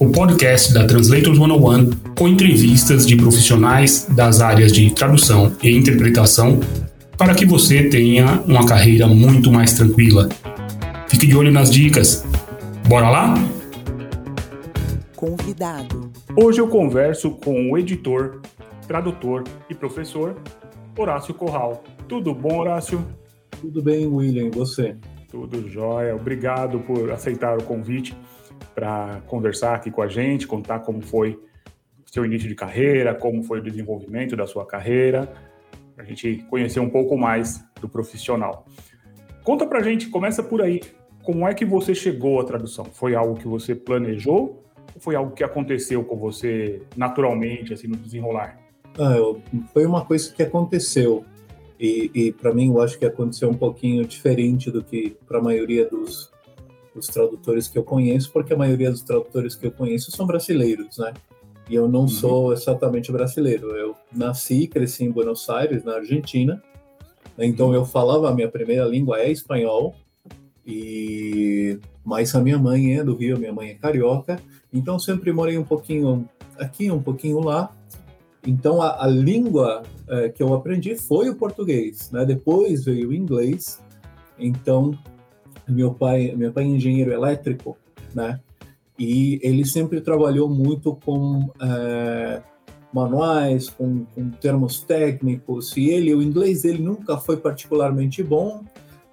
o podcast da Translators 101 com entrevistas de profissionais das áreas de tradução e interpretação para que você tenha uma carreira muito mais tranquila. Fique de olho nas dicas. Bora lá? Convidado. Hoje eu converso com o editor, tradutor e professor Horácio Corral. Tudo bom, Horácio? Tudo bem, William, e você? Tudo jóia. Obrigado por aceitar o convite para conversar aqui com a gente, contar como foi seu início de carreira, como foi o desenvolvimento da sua carreira, a gente conhecer um pouco mais do profissional. Conta pra gente, começa por aí. Como é que você chegou à tradução? Foi algo que você planejou ou foi algo que aconteceu com você naturalmente, assim, no desenrolar? Ah, eu, foi uma coisa que aconteceu. E, e para mim, eu acho que aconteceu um pouquinho diferente do que para a maioria dos, dos tradutores que eu conheço, porque a maioria dos tradutores que eu conheço são brasileiros, né? E eu não uhum. sou exatamente brasileiro. Eu nasci e cresci em Buenos Aires, na Argentina. Então eu falava, a minha primeira língua é espanhol, e mas a minha mãe é do Rio, minha mãe é carioca. Então sempre morei um pouquinho aqui, um pouquinho lá. Então, a, a língua é, que eu aprendi foi o português, né? Depois veio o inglês. Então, meu pai, meu pai é engenheiro elétrico, né? E ele sempre trabalhou muito com é, manuais, com, com, termos técnicos. E ele, o inglês dele nunca foi particularmente bom,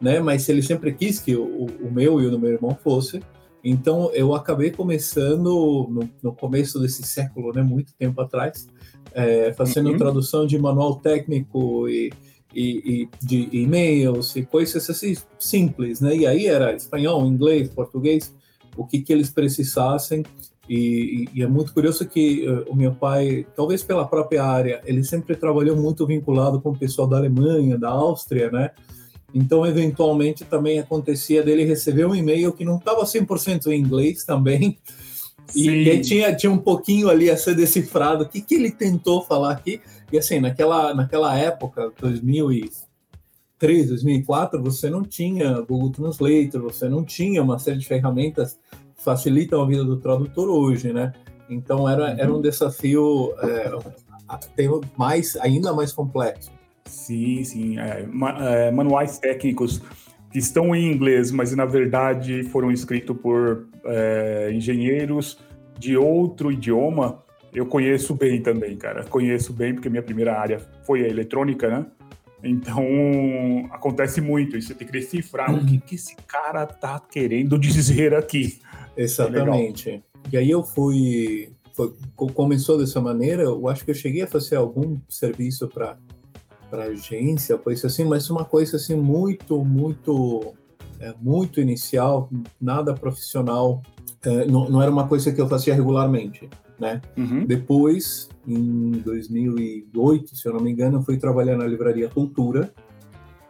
né? Mas ele sempre quis que o, o meu e o do meu irmão fosse. Então, eu acabei começando no, no começo desse século, né? Muito tempo atrás é, fazendo uhum. tradução de manual técnico e, e, e de e-mails e coisas assim simples, né? E aí era espanhol, inglês, português, o que que eles precisassem. E, e, é muito curioso que uh, o meu pai, talvez pela própria área, ele sempre trabalhou muito vinculado com o pessoal da Alemanha, da Áustria, né? Então, eventualmente, também acontecia dele receber um e-mail que não estava 100% em inglês também, e, e aí tinha, tinha um pouquinho ali a ser decifrado. O que, que ele tentou falar aqui? E assim, naquela, naquela época, 2003, 2004, você não tinha Google Translator, você não tinha uma série de ferramentas que facilitam a vida do tradutor hoje, né? Então era, era um desafio é, mais, ainda mais complexo. Sim, sim. É, é, manuais técnicos que estão em inglês, mas na verdade foram escritos por é, engenheiros de outro idioma, eu conheço bem também, cara. Conheço bem, porque minha primeira área foi a eletrônica, né? Então, acontece muito. E você tem que decifrar uhum. o que, que esse cara tá querendo dizer aqui. Exatamente. É e aí eu fui, foi, Começou dessa maneira, eu acho que eu cheguei a fazer algum serviço para para agência, coisa assim, mas uma coisa assim muito, muito, é, muito inicial, nada profissional. É, não, não, era uma coisa que eu fazia regularmente, né? Uhum. Depois, em 2008, se eu não me engano, eu fui trabalhar na livraria Cultura,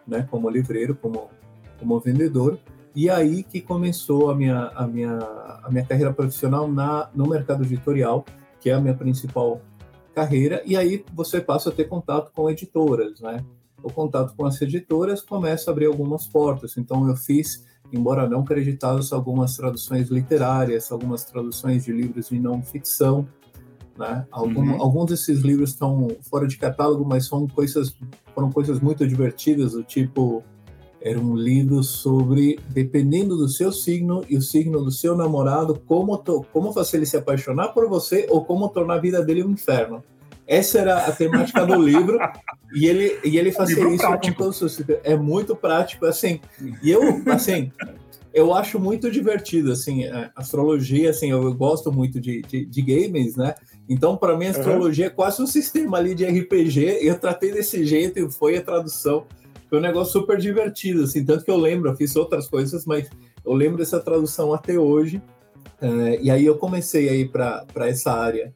né? Como livreiro, como como vendedor. E aí que começou a minha a minha a minha carreira profissional na no mercado editorial, que é a minha principal carreira, e aí você passa a ter contato com editoras, né? O contato com as editoras começa a abrir algumas portas. Então, eu fiz, embora não creditados, algumas traduções literárias, algumas traduções de livros de não ficção. Né? Algum, uhum. Alguns desses livros estão fora de catálogo, mas são coisas, foram coisas muito divertidas, do tipo era um livro sobre, dependendo do seu signo e o signo do seu namorado, como, to, como fazer ele se apaixonar por você ou como tornar a vida dele um inferno. Essa era a temática do livro e ele e ele fazia livro isso prático. com todos os é muito prático assim. E eu assim, eu acho muito divertido assim, astrologia assim, eu gosto muito de, de, de games, né? Então, para mim, a astrologia uhum. é quase um sistema ali de RPG. Eu tratei desse jeito e foi a tradução foi um negócio super divertido, assim, tanto que eu lembro, eu fiz outras coisas, mas eu lembro dessa tradução até hoje. Uh, e aí eu comecei a ir para essa área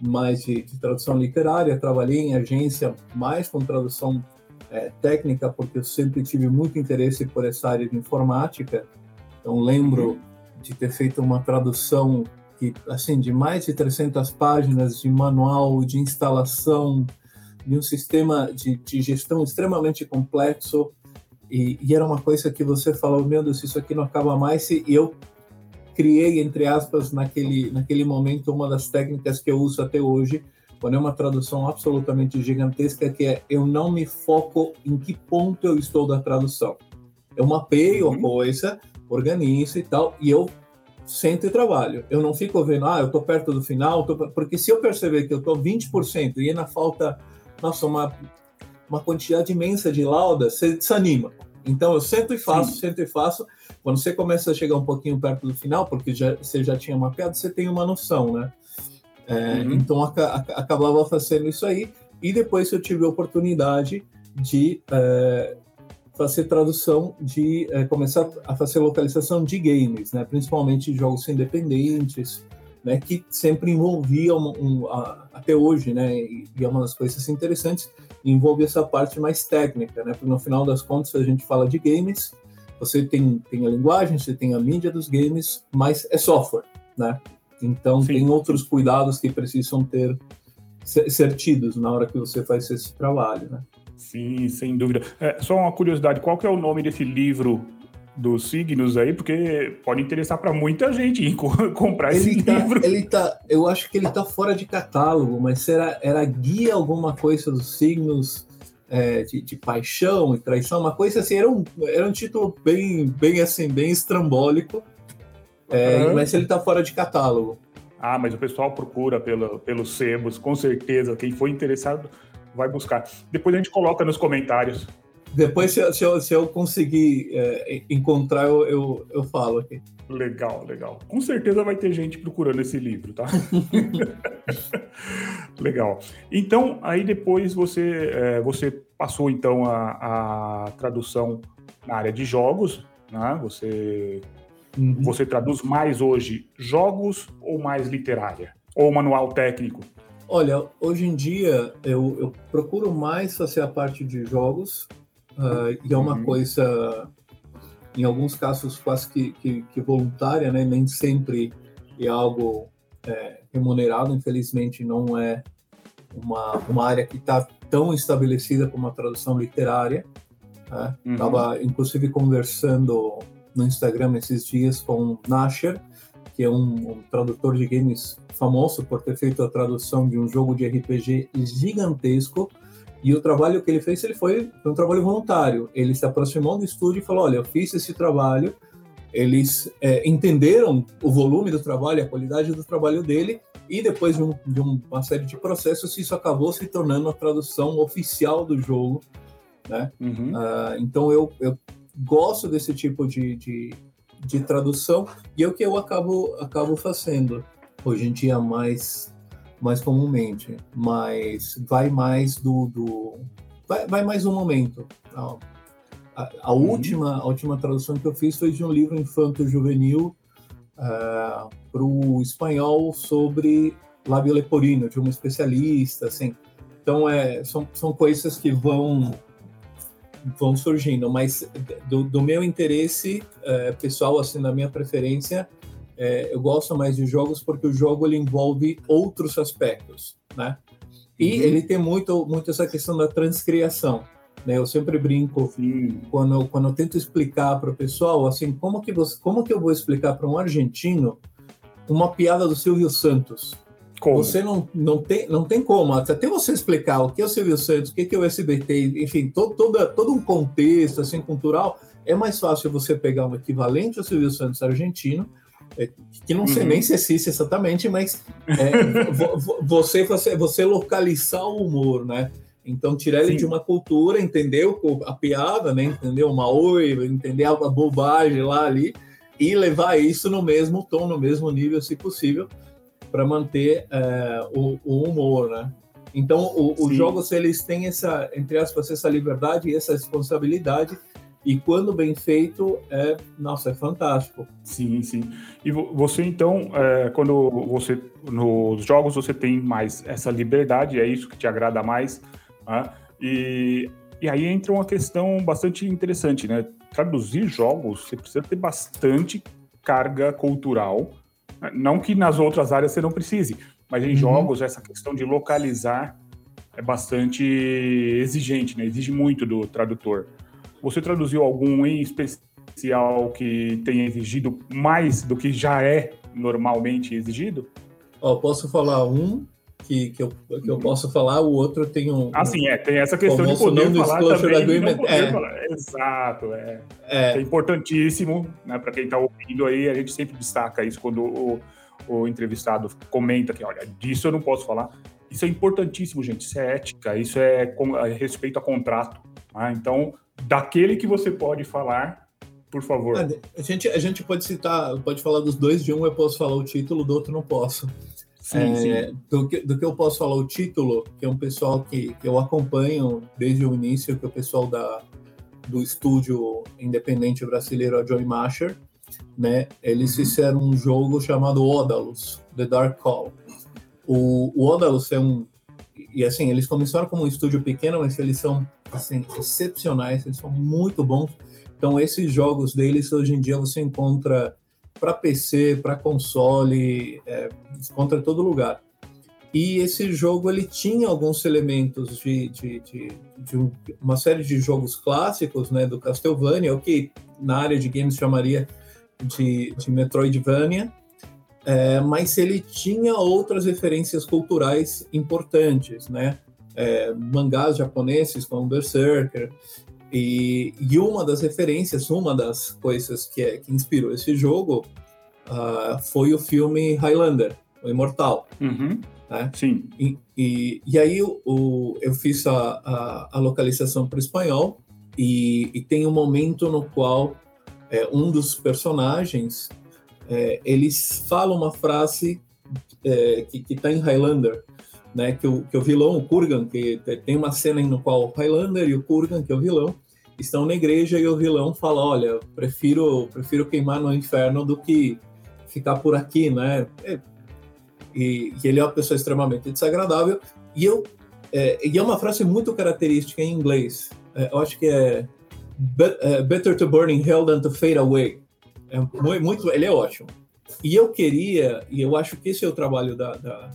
mais de, de, tradução literária, trabalhei em agência mais com tradução é, técnica, porque eu sempre tive muito interesse por essa área de informática. Então, lembro uhum. de ter feito uma tradução que, assim, de mais de 300 páginas de manual de instalação de um sistema de, de gestão extremamente complexo. E, e, era uma coisa que você falou, meu Deus, isso aqui não acaba mais. E eu criei, entre aspas, naquele, naquele momento, uma das técnicas que eu uso até hoje, quando é uma tradução absolutamente gigantesca, que é eu não me foco em que ponto eu estou da tradução. Eu mapeio uhum. a coisa, organizo e tal, e eu sento e trabalho. Eu não fico vendo, ah, eu estou perto do final, porque se eu perceber que eu estou 20% e ainda falta, nossa, uma, uma quantidade imensa de lauda, você desanima. Então eu sento e faço, Sim. sento e faço. Quando você começa a chegar um pouquinho perto do final, porque já, você já tinha mapeado, você tem uma noção, né? É, uhum. Então a, a, acabava fazendo isso aí. E depois eu tive a oportunidade de é, fazer tradução, de é, começar a fazer localização de games, né? principalmente jogos independentes, né? que sempre envolviam, um, um, a, até hoje, né? e, e é uma das coisas interessantes, envolve essa parte mais técnica, né? Porque no final das contas a gente fala de games, você tem, tem a linguagem, você tem a mídia dos games, mas é software, né? Então Sim. tem outros cuidados que precisam ter ser tidos na hora que você faz esse trabalho, né? Sim, sem dúvida. É, só uma curiosidade, qual que é o nome desse livro dos signos aí, porque pode interessar para muita gente comprar ele esse tá, livro. Ele tá, eu acho que ele tá fora de catálogo, mas era, era guia alguma coisa dos signos é, de, de, paixão e traição, uma coisa assim, era um, era um título bem, bem assim, bem estrambólico, é, uhum. mas ele tá fora de catálogo. Ah, mas o pessoal procura pelo, pelos sebos, com certeza. Quem for interessado vai buscar. Depois a gente coloca nos comentários. Depois, se eu, se eu, se eu conseguir é, encontrar, eu, eu, eu, falo aqui. Legal, legal. Com certeza vai ter gente procurando esse livro, tá? legal. Então, aí depois você, é, você passou então a, a, tradução na área de jogos, né? Você, uhum. você traduz mais hoje jogos ou mais literária? Ou manual técnico? Olha, hoje em dia eu, eu procuro mais fazer a parte de jogos, Uh, e é uma uhum. coisa, em alguns casos, quase que, que, que, voluntária, né? Nem sempre é algo é, remunerado, infelizmente não é uma, uma área que está tão estabelecida como a tradução literária. Estava, né? uhum. inclusive, conversando no Instagram esses dias com Nasher, que é um, um, tradutor de games famoso por ter feito a tradução de um jogo de RPG gigantesco e o trabalho que ele fez, ele foi, um trabalho voluntário. Ele se aproximou do estúdio e falou: Olha, eu fiz esse trabalho. Eles é, entenderam o volume do trabalho, a qualidade do trabalho dele, e depois de, um, de uma série de processos, isso acabou se tornando a tradução oficial do jogo. Né? Uhum. Uh, então eu, eu gosto desse tipo de, de, de, tradução e é o que eu acabo, acabo fazendo hoje em dia mais mais comumente, mas vai mais do, do vai, vai, mais um momento. A, a, a uhum. última a última tradução que eu fiz foi de um livro infanto juvenil uh, eh, para o espanhol sobre lábio leporino de uma especialista, assim. Então é são, são coisas que vão vão surgindo, mas do, do meu interesse uh, pessoal, assim, da minha preferência, é, eu gosto mais de jogos porque o jogo ele envolve outros aspectos, né? E uhum. ele tem muito, muito essa questão da transcriação. Né? Eu sempre brinco quando, quando eu tento explicar para o pessoal assim como que você, como que eu vou explicar para um argentino uma piada do Silvio Santos. Como? Você não, não, tem, não tem como, até você explicar o que é o Silvio Santos, o que é o SBT, enfim, todo, todo, todo um contexto assim, cultural, é mais fácil você pegar um equivalente ao Silvio Santos argentino é, que não sei uhum. nem se existe exatamente, mas é, você, você, você localizar o humor, né? Então, tirar ele Sim. de uma cultura, entender a piada, né? entender uma oi, entender a bobagem lá ali, e levar isso no mesmo tom, no mesmo nível, se possível, para manter é, o, o, humor, né? Então, o, os jogos, eles têm essa, entre aspas, essa liberdade e essa responsabilidade, E quando bem feito, é, nossa, é fantástico. Sim, sim. E você então, é, quando você nos jogos você tem mais essa liberdade, é isso que te agrada mais, né? e, e aí entra uma questão bastante interessante, né? Traduzir jogos, você precisa ter bastante carga cultural, não que nas outras áreas você não precise, mas em uhum. jogos essa questão de localizar é bastante exigente, né? Exige muito do tradutor. Você traduziu algum em especial que tenha exigido mais do que já é normalmente exigido? Ó, posso falar um que, que, eu, que eu posso falar, o outro tem um. Ah, sim, é. Tem essa questão de poder falar também. Poder é. Falar. Exato, é. é. é importantíssimo, né? Para quem está ouvindo aí, a gente sempre destaca isso quando o, o entrevistado comenta que, olha, disso eu não posso falar. Isso é importantíssimo, gente. Isso é ética, isso é, com, é respeito a contrato. Tá? Então, daquele que você pode falar, por favor. A gente, a gente pode citar, pode falar dos dois, de um eu posso falar o título, do outro não posso. Sim, é, sim. Do, que, do que eu posso falar o título, que é um pessoal que, que eu acompanho desde o início, que é o pessoal da, do estúdio independente brasileiro, a Joy Masher, né? Eles uhum. fizeram um jogo chamado Odalus, The Dark Call. O, o Odalus é um e assim, eles começaram como um estúdio pequeno, mas eles são assim, excepcionais, eles são muito bons. Então, esses jogos deles, hoje em dia, você encontra para PC, para console, é, encontra em todo lugar. E esse jogo ele tinha alguns elementos de, de, de, de um, uma série de jogos clássicos, né, do Castlevania, o que na área de games chamaria de, de Metroidvania, é, mas ele tinha outras referências culturais importantes, né? É, mangás japoneses como Berserker, e, e, uma das referências, uma das coisas que, é, que inspirou esse jogo uh, foi o filme Highlander, o Imortal. Uhum. Né? Sim. E, e, e aí o, eu fiz a, a, a localização para o espanhol e, e, tem um momento no qual é, um dos personagens é, eles falam uma frase é, que está em Highlander, né, que, o, que o vilão, o Kurgan, que tem uma cena no qual o Highlander e o Kurgan, que é o vilão, estão na igreja e o vilão fala, olha, prefiro prefiro queimar no inferno do que ficar por aqui, né? E, e ele é uma pessoa extremamente desagradável. E eu é, e é uma frase muito característica em inglês. É, eu acho que é, é Better to burn in hell than to fade away. É muito, ele é ótimo. E eu queria, e eu acho que esse é o trabalho da, da,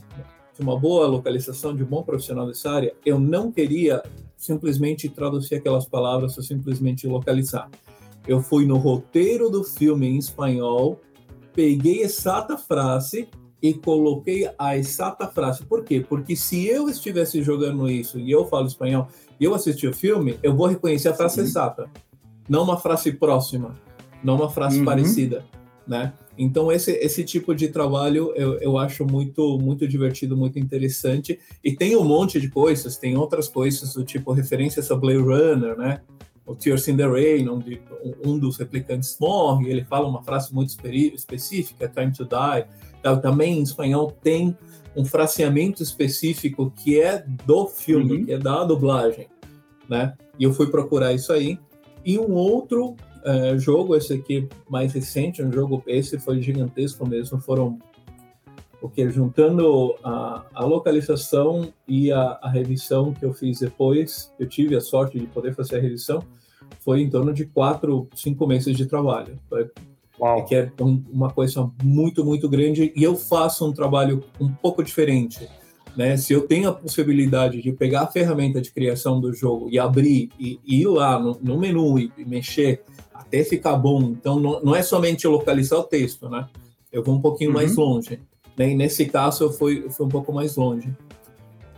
de uma boa localização, de um bom profissional dessa área, eu não queria simplesmente traduzir aquelas palavras ou simplesmente localizar. Eu fui no roteiro do filme em espanhol, peguei exata frase e coloquei a exata frase. Por quê? Porque se eu estivesse jogando isso e eu falo espanhol e eu assistir o filme, eu vou reconhecer a frase exata, não uma frase próxima não uma frase uhum. parecida, né? Então esse, esse tipo de trabalho eu, eu acho muito muito divertido, muito interessante e tem um monte de coisas, tem outras coisas do tipo referências a Blade Runner, né? O Tears in the Rain, onde um dos replicantes morre, ele fala uma frase muito específica, Time to Die. Também em espanhol tem um fraseamento específico que é do filme, uhum. que é da dublagem, né? E eu fui procurar isso aí. E um outro uh, jogo, esse aqui mais recente, um jogo, esse foi gigantesco mesmo, foram porque juntando a, a localização e a, a, revisão que eu fiz depois, eu tive a sorte de poder fazer a revisão, foi em torno de quatro, cinco meses de trabalho. Uau. Que é um, uma coisa muito, muito grande. E eu faço um trabalho um pouco diferente. Né? Se eu tenho a possibilidade de pegar a ferramenta de criação do jogo e abrir e, e ir lá no, no menu e, e mexer até ficar bom. Então, não, não é somente localizar o texto, né? Eu vou um pouquinho uhum. mais longe. Né? E nesse caso, eu fui, eu fui um pouco mais longe.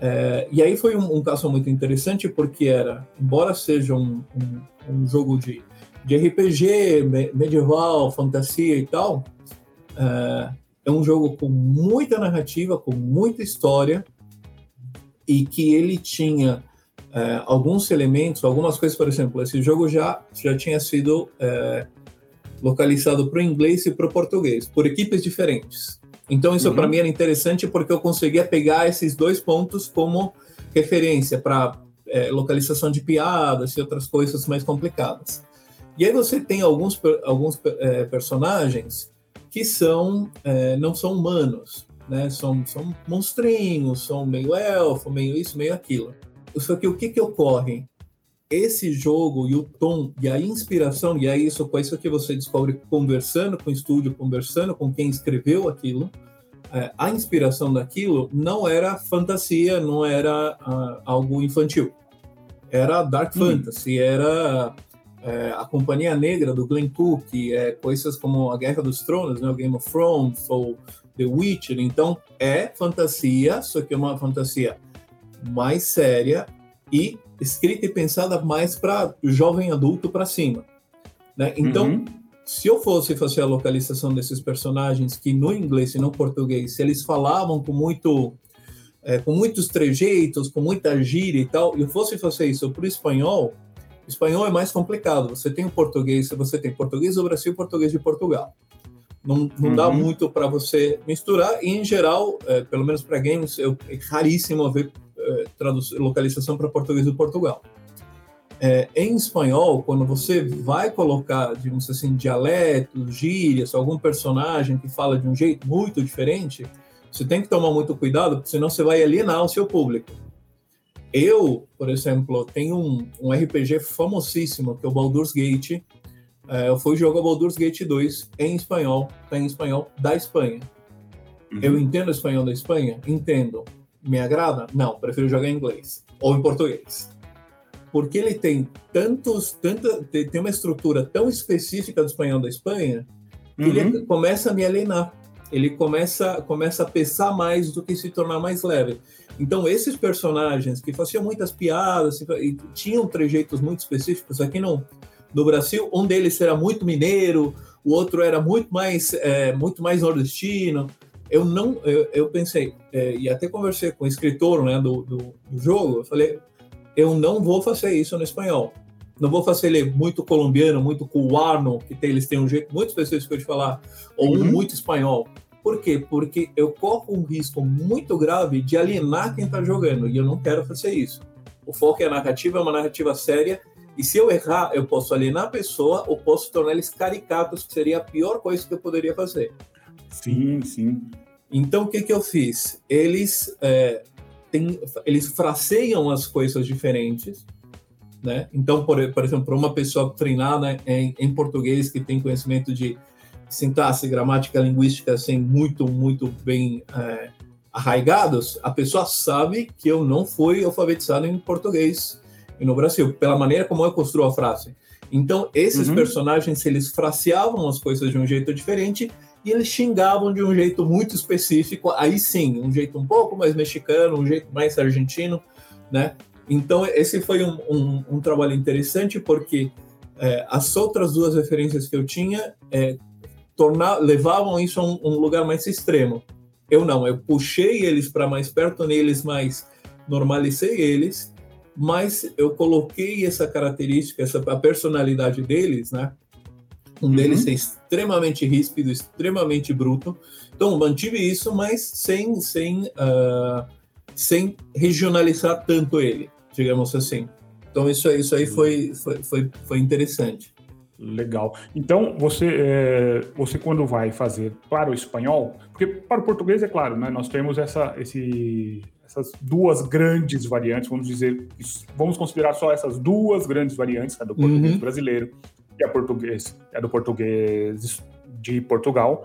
É, e aí foi um, um, caso muito interessante, porque era, embora seja um, um, um jogo de, de RPG, me, medieval, fantasia e tal, é, é um jogo com muita narrativa, com muita história, e que ele tinha é, alguns elementos, algumas coisas, por exemplo, esse jogo já, já tinha sido é, localizado para o inglês e para o português, por equipes diferentes. Então, isso uhum. para mim era interessante porque eu conseguia pegar esses dois pontos como referência para é, localização de piadas e outras coisas mais complicadas. E aí você tem alguns, alguns é, personagens que são é, não são humanos, né? São, são monstrinhos, são meio elfo, meio isso, meio aquilo. Só que o que, que ocorre? Esse jogo e o tom e a inspiração, e é isso, com isso que você descobre conversando com o estúdio, conversando com quem escreveu aquilo, é, a inspiração daquilo não era fantasia, não era uh, algo infantil. Era dark hum. fantasy, era é, a Companhia Negra do Glenn Cook, é, coisas como a Guerra dos Tronos, né, o Game of Thrones ou The Witcher. Então é fantasia, só que é uma fantasia mais séria e escrita e pensada mais para jovem adulto para cima. Né? Então uhum se eu fosse fazer a localização desses personagens que no inglês e no português, se eles falavam com muito é, com muitos trejeitos, com muita gíria e tal, e eu fosse fazer isso para o espanhol, o espanhol é mais complicado. Você tem o português, você tem português do Brasil português de Portugal. Não, não uhum. dá muito para você misturar, e em geral, é, pelo menos para games, eu, é raríssimo ver localização para português de Portugal. É, em espanhol, quando você vai colocar, digamos assim, dialetos, gírias, algum personagem que fala de um jeito muito diferente, você tem que tomar muito cuidado, porque senão você vai alienar o seu público. Eu, por exemplo, tenho um, um RPG famosíssimo, que é o Baldur's Gate. É, eu fui jogar Baldur's Gate 2 em espanhol, tá em espanhol da Espanha. Uhum. Eu entendo o espanhol da Espanha? Entendo. Me agrada? Não, prefiro jogar em inglês ou em português porque ele tem tantos, tanta, tem uma estrutura tão específica do espanhol da Espanha que uhum. ele começa a me alienar. Ele começa, começa a pesar mais do que se tornar mais leve. Então, esses personagens que faziam muitas piadas e tinham trejeitos muito específicos, aqui no, no Brasil, um deles era muito mineiro, o outro era muito mais, é, muito mais nordestino. Eu não, eu, eu pensei, é, e até conversei com o escritor né, do, do, do jogo, eu falei, eu não vou fazer isso no espanhol. Não vou fazer ele muito colombiano, muito cubano, que tem, eles têm um jeito muito específico de falar, ou uhum. um muito espanhol. Por quê? Porque eu corro um risco muito grave de alienar quem está jogando, e eu não quero fazer isso. O foco é a narrativa, é uma narrativa séria, e se eu errar, eu posso alienar a pessoa ou posso tornar eles caricatos, que seria a pior coisa que eu poderia fazer. Sim, sim. Então, o que, que eu fiz? Eles é, tem, eles fraseiam as coisas diferentes, né? Então, por, por exemplo, para uma pessoa treinada em, em, português que tem conhecimento de sintaxe, gramática, linguística, assim, muito, muito bem é, arraigados, a pessoa sabe que eu não fui alfabetizado em português e no Brasil, pela maneira como eu construo a frase. Então, esses uhum. personagens, eles fraseavam as coisas de um jeito diferente e eles xingavam de um jeito muito específico, aí sim, um jeito um pouco mais mexicano, um jeito mais argentino, né? Então, esse foi um, um, um trabalho interessante, porque é, as outras duas referências que eu tinha é, tornar, levavam isso a um, um lugar mais extremo. Eu não, eu puxei eles para mais perto neles, mas normalicei eles, mas eu coloquei essa característica, essa a personalidade deles, né? Um uhum. deles é extremamente ríspido, extremamente bruto. Então, mantive isso, mas sem, sem, uh, sem regionalizar tanto ele, digamos assim. Então, isso, isso aí foi, foi, foi, foi interessante. Legal. Então, você, é, você quando vai fazer para o espanhol, porque para o português, é claro, né, nós temos essa, esse, essas duas grandes variantes, vamos dizer, vamos considerar só essas duas grandes variantes, a do português uhum. brasileiro que é português, é do português de Portugal,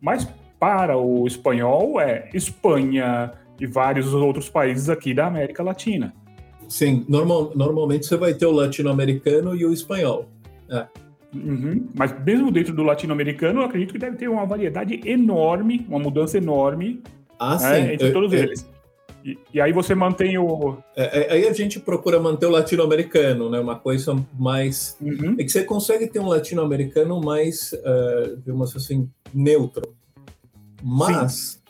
mas para o espanhol é Espanha e vários outros países aqui da América Latina. Sim, normal, normalmente você vai ter o latino-americano e o espanhol. É. Uhum. Mas mesmo dentro do latino-americano, eu acredito que deve ter uma variedade enorme, uma mudança enorme ah, né, entre todos eles. E, e, aí você mantém o. É, é, aí a gente procura manter o latino-americano, né? Uma coisa mais. Uhum. É que você consegue ter um latino-americano mais, uh, digamos assim, neutro. Mas,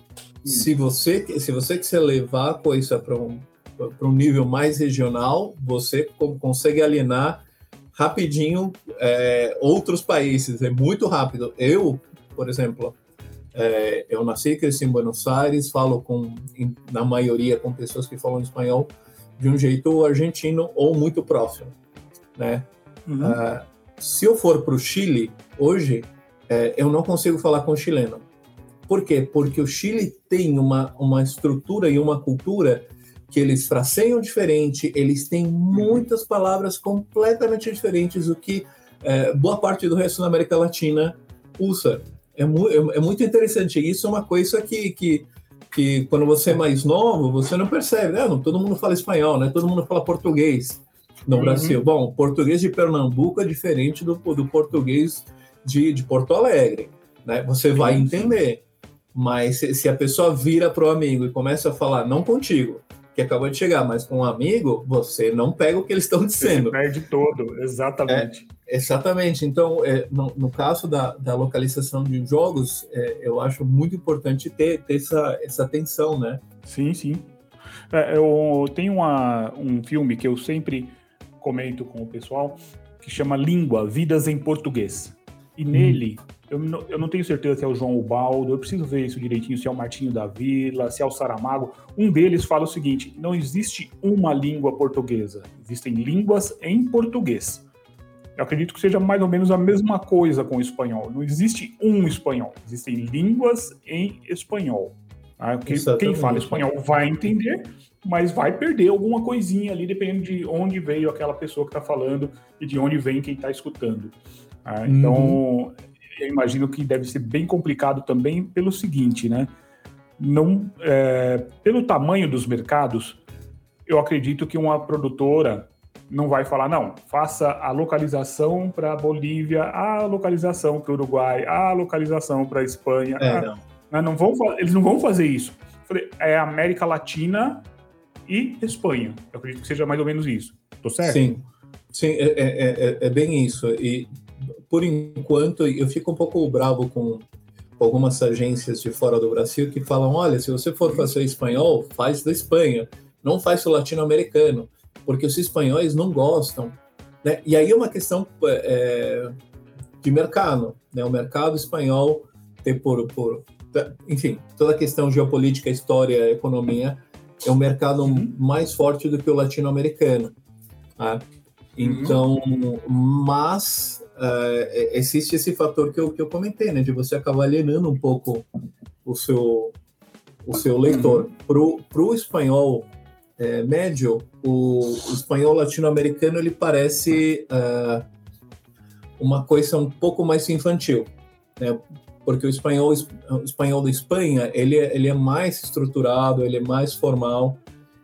Sim. se você, se você quiser levar a coisa para um, para um nível mais regional, você consegue alienar rapidinho é, outros países. É muito rápido. Eu, por exemplo, é, eu nasci e cresci em Buenos Aires, falo com, na maioria, com pessoas que falam espanhol de um jeito argentino ou muito próximo, né? Uhum. Uh, se eu for para o Chile hoje, é, eu não consigo falar com chileno. Por quê? Porque o Chile tem uma, uma estrutura e uma cultura que eles fraseiam diferente, eles têm muitas palavras completamente diferentes do que é, boa parte do resto da América Latina usa. É, mu é, é muito interessante. Isso é uma coisa que, que, que, quando você é mais novo, você não percebe. Né? Não, todo mundo fala espanhol, né? todo mundo fala português no uhum. Brasil. Bom, o português de Pernambuco é diferente do, do português de, de Porto Alegre. Né? Você vai entender. Mas se, se a pessoa vira para o amigo e começa a falar, não contigo, que acabou de chegar, mas com um amigo, você não pega o que eles estão dizendo. Você perde todo, exatamente. É, exatamente. Então, é, no, no, caso da, da localização de jogos, é, eu acho muito importante ter, ter essa, essa atenção, né? Sim, sim. É, eu tenho uma, um filme que eu sempre comento com o pessoal, que chama Língua, Vidas em Português. E hum. nele, eu não, eu não tenho certeza se é o João Ubaldo, eu preciso ver isso direitinho, se é o Martinho da Vila, se é o Saramago. Um deles fala o seguinte: não existe uma língua portuguesa, existem línguas em português. Eu acredito que seja mais ou menos a mesma coisa com o espanhol. Não existe um espanhol, existem línguas em espanhol. Tá? Quem fala espanhol vai entender, mas vai perder alguma coisinha ali, dependendo de onde veio aquela pessoa que está falando e de onde vem quem está escutando. Ah, então, uhum. Eu imagino que deve ser bem complicado também pelo seguinte, né? Não, é, pelo tamanho dos mercados, eu acredito que uma produtora não vai falar, não, faça a localização para a Bolívia, a localização para o Uruguai, a localização para a Espanha. É, não. Não, não vão, eles não vão fazer isso. É América Latina e Espanha. Eu acredito que seja mais ou menos isso. Tô certo? Sim, sim, é, é, é, é bem isso. E por enquanto, eu fico um pouco bravo com algumas agências de fora do Brasil que falam: olha, se você for fazer espanhol, faz da Espanha, não faz o latino-americano, porque os espanhóis não gostam. Né? E aí é uma questão é, de mercado. Né? O mercado espanhol tem por, por. Enfim, toda a questão geopolítica, história, economia, é um mercado uhum. mais forte do que o latino-americano. Tá? Então, uhum. mas uh, existe esse fator que eu, que eu comentei, né, de você acabar alienando um pouco o seu, o seu leitor. Uhum. Para o espanhol é, médio, o, o espanhol latino-americano ele parece uh, uma coisa um pouco mais infantil, né? porque o espanhol, o espanhol da Espanha ele, é, ele é mais estruturado, ele é mais formal,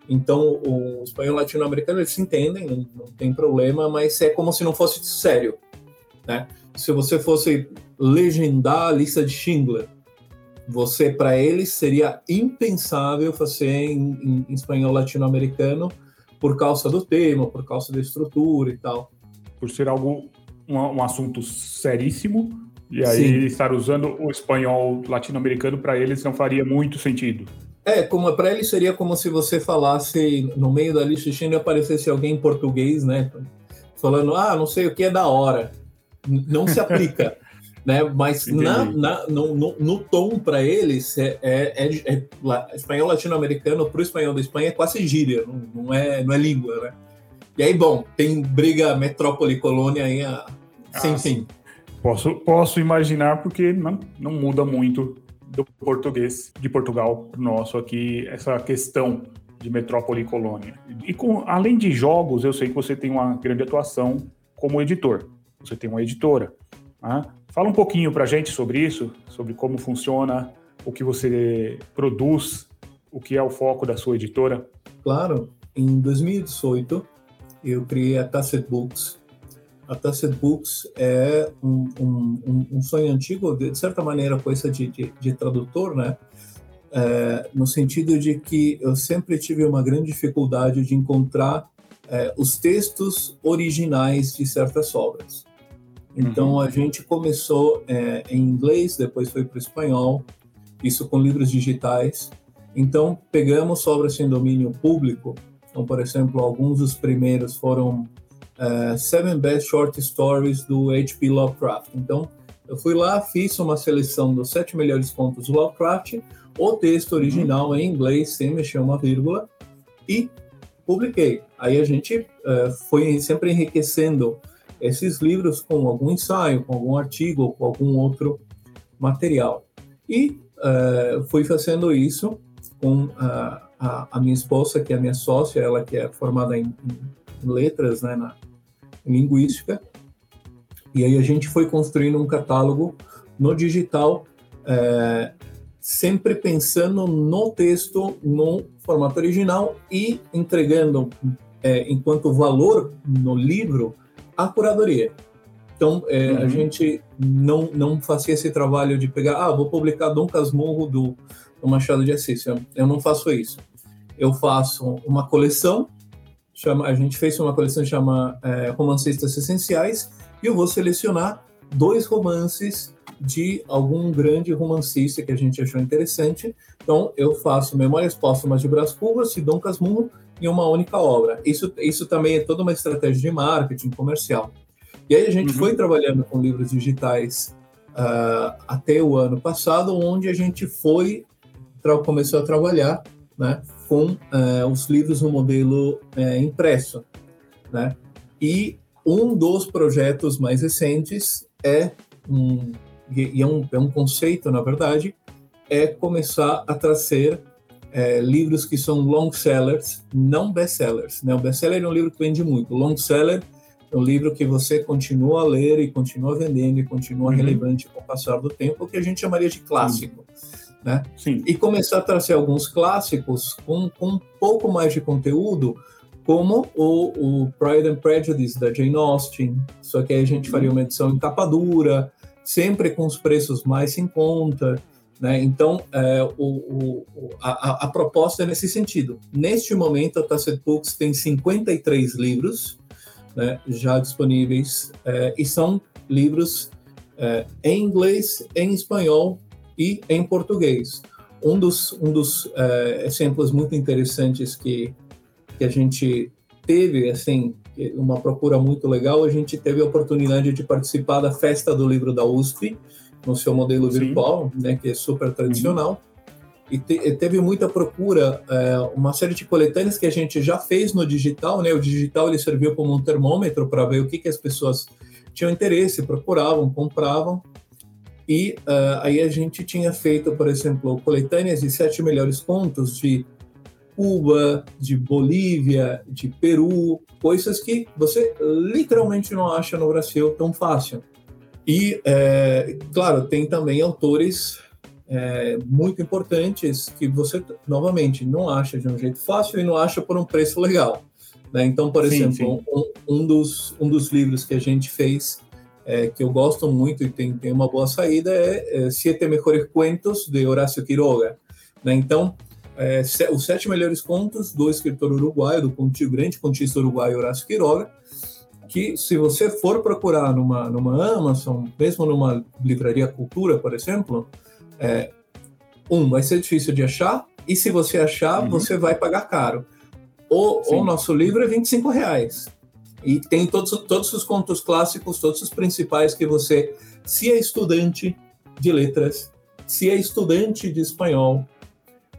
então, o espanhol latino-americano, eles se entendem, não, não, tem problema, mas é como se não fosse sério. Né? Se você fosse legendar a lista de Schindler, você para eles seria impensável fazer em, em espanhol latino-americano por causa do tema, por causa da estrutura e tal. Por ser algo um, um assunto seríssimo e aí Sim. estar usando o espanhol latino-americano para eles não faria muito sentido. É, como para eles seria como se você falasse no meio da lista de Schindler aparecesse alguém em português, né? Falando, ah, não sei o que é da hora não se aplica. né? Mas na, na, no, no, no, tom para eles, é, é, é, é espanhol latino-americano para o espanhol da Espanha é quase gíria, não, não, é, não é língua, né? E aí, bom, tem briga metrópole-colônia aí a, sem ah, fim. Posso, posso imaginar, porque não, não muda muito do português de Portugal nosso aqui, essa questão de metrópole e colônia. E com, além de jogos, eu sei que você tem uma grande atuação como editor você tem uma editora. Né? Fala um pouquinho para a gente sobre isso, sobre como funciona, o que você produz, o que é o foco da sua editora. Claro, em 2018 eu criei a Tacit Books. A Tacit Books é um, um, um sonho antigo, de certa maneira, coisa de, de, de tradutor, né? É, no sentido de que eu sempre tive uma grande dificuldade de encontrar é, os textos originais de certas obras. Então uhum. a gente começou é, em inglês, depois foi para o espanhol, isso com livros digitais. Então pegamos obras em domínio público, então por exemplo alguns dos primeiros foram uh, Seven Best Short Stories do H.P. Lovecraft. Então eu fui lá, fiz uma seleção dos sete melhores contos do Lovecraft, o texto original uhum. em inglês, sem mexer uma vírgula, e publiquei. Aí a gente uh, foi sempre enriquecendo esses livros com algum ensaio, com algum artigo, ou com algum outro material. E uh, fui fazendo isso com a, a, a, minha esposa, que é a minha sócia, ela que é formada em, em letras, né, na em linguística. E aí a gente foi construindo um catálogo no digital, é, sempre pensando no texto, no formato original e entregando, é, enquanto valor no livro, a curadoria. Então, é, uhum. a gente não, não fazia esse trabalho de pegar, ah, vou publicar Dom Casmurro do, do Machado de Assis. Eu, eu não faço isso. Eu faço uma coleção, chama, a gente fez uma coleção que chama é, Romancistas Essenciais, e eu vou selecionar dois romances de algum grande romancista que a gente achou interessante. Então, eu faço Memórias Póstumas de Brás Cubas e Dom Casmurro em uma única obra. Isso, isso também é toda uma estratégia de marketing comercial. E aí a gente uhum. foi trabalhando com livros digitais uh, até o ano passado, onde a gente foi começou a trabalhar, né, com uh, os livros no modelo uh, impresso, né? E um dos projetos mais recentes é um, e é um, é um conceito, na verdade, é começar a trazer é, livros que são long sellers, não best-sellers. Né? O best-seller é um livro que vende muito. O long seller é um livro que você continua a ler e continua vendendo e continua uhum. relevante com o passar do tempo, o que a gente chamaria de clássico. Né? Sim. E começar a trazer alguns clássicos com, com um pouco mais de conteúdo, como o, o Pride and Prejudice da Jane Austen, só que aí a gente faria uma edição em capa dura, sempre com os preços mais em conta. Né? Então, é, o, o, a, a, proposta é nesse sentido. Neste momento, a Tacit Books tem 53 livros né, já disponíveis, é, e são livros é, em inglês, em espanhol e em português. Um dos, um dos é, exemplos muito interessantes que que a gente teve, assim, uma procura muito legal, a gente teve a oportunidade de participar da Festa do Livro da USP, no seu modelo Sim. virtual, né, que é super tradicional. E, te, e, teve muita procura, é, uma série de coletâneas que a gente já fez no digital, né? O digital ele serviu como um termômetro para ver o que, que as pessoas tinham interesse, procuravam, compravam. E uh, aí a gente tinha feito, por exemplo, coletâneas de sete melhores contos de Cuba, de Bolívia, de Peru, coisas que você literalmente não acha no Brasil tão fácil. E, é, claro, tem também autores é, muito importantes que você, novamente, não acha de um jeito fácil e não acha por um preço legal. Né? Então, por sim, exemplo, sim. Um, um, dos, um dos livros que a gente fez, é, que eu gosto muito e tem, tem uma boa saída, é, é Siete Mejores Cuentos, de Horácio Quiroga. Né? Então, é, os sete melhores contos do escritor uruguaio, do grande contista uruguaio Horácio Quiroga, que se você for procurar numa, numa Amazon, mesmo numa livraria Cultura, por exemplo, é, um, vai ser difícil de achar, e se você achar, uhum. você vai pagar caro. O, o nosso livro é 25 reais. E tem todos, todos os contos clássicos, todos os principais que você, se é estudante de letras, se é estudante de espanhol,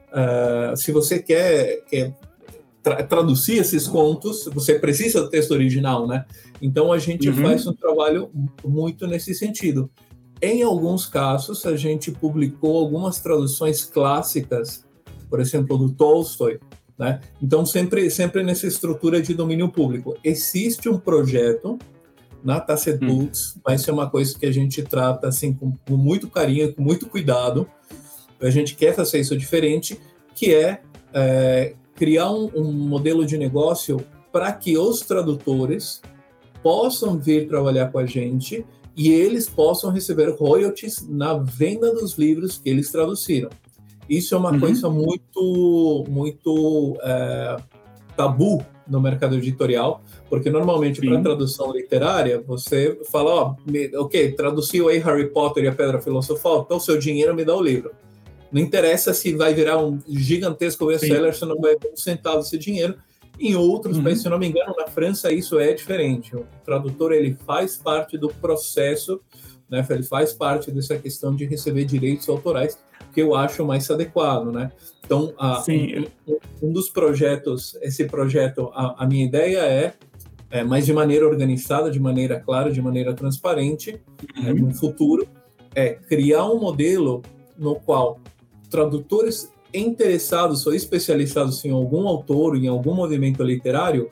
Uh, se você quer, quer tra traduzir esses contos, você precisa do texto original, né? Então a gente uhum. faz um trabalho muito nesse sentido. Em alguns casos, a gente publicou algumas traduções clássicas, por exemplo, do Tolstói, né? Então sempre sempre nessa estrutura de domínio público. Existe um projeto na Tacet hum. Books, hum. mas é uma coisa que a gente trata assim com, com muito carinho, com muito cuidado a gente quer fazer isso diferente, que é, é criar um, um modelo de negócio para que os tradutores possam vir trabalhar com a gente e eles possam receber royalties na venda dos livros que eles traduziram. Isso é uma uhum. coisa muito, muito é, tabu no mercado editorial, porque normalmente para tradução literária você fala, ó, ok, traduziu aí Harry Potter e a Pedra Filosofal, então seu dinheiro me dá o livro. Não interessa se vai virar um gigantesco best-seller, você não vai ter um centavo desse dinheiro. Em outros uhum. países, se não me engano, na França isso é diferente. O tradutor ele faz parte do processo, né? Ele faz parte dessa questão de receber direitos autorais, que eu acho mais adequado, né? Então, a, um, um, dos projetos, esse projeto, a, a minha ideia é é, mas de maneira organizada, de maneira clara, de maneira transparente, uhum. é, no futuro, é criar um modelo no qual tradutores interessados ou especializados em algum autor, em algum movimento literário,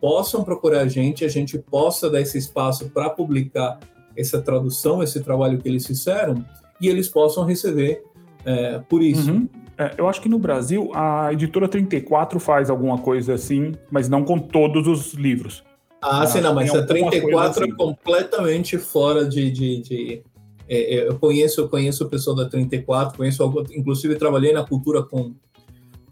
possam procurar a gente, a gente possa dar esse espaço para publicar essa tradução, esse trabalho que eles fizeram, e eles possam receber é, por isso. Uhum. É, eu acho que no Brasil a editora 34 faz alguma coisa assim, mas não com todos os livros. Ah, sim, não, mas a 34 assim. é completamente fora de. de, de é, é, eu conheço, eu conheço o pessoal da 34, conheço, inclusive trabalhei na cultura com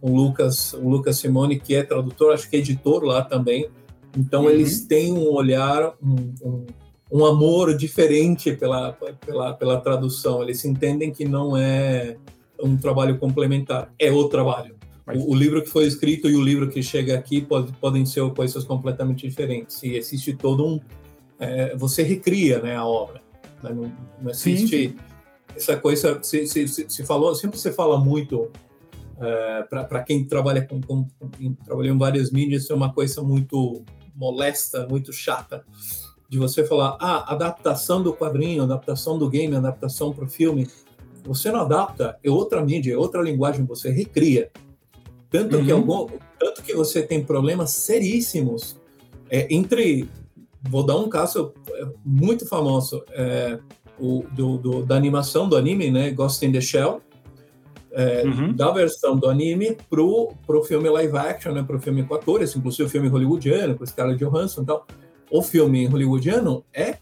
o Lucas, o Lucas Simone, que é tradutor, acho que é editor lá também. Então uhum. eles têm um olhar, um, um, um, amor diferente pela, pela, pela tradução. Eles entendem que não é um trabalho complementar, é o trabalho. O, o, livro que foi escrito e o livro que chega aqui pode, podem ser coisas completamente diferentes. E existe todo um. É, você recria né, a obra. Né? Não, não, existe sim, sim. essa coisa. Se, se, se, se, falou, sempre se fala muito. É, para quem trabalha com, com, com em várias mídias, é uma coisa muito molesta, muito chata de você falar, ah, adaptação do quadrinho, adaptação do game, adaptação para o filme. Você não adapta, é outra mídia, é outra linguagem, você recria. Tanto, uhum. que, algum, tanto que você tem problemas seríssimos é, entre. Vou dar um caso é, muito famoso é, o, do, do, da animação do anime, né? Ghost in the Shell. É, uhum. Da versão do anime pro, pro filme live action, né? Pro filme com atores, inclusive o filme hollywoodiano, com Scarlett Johansson e tal. O filme hollywoodiano é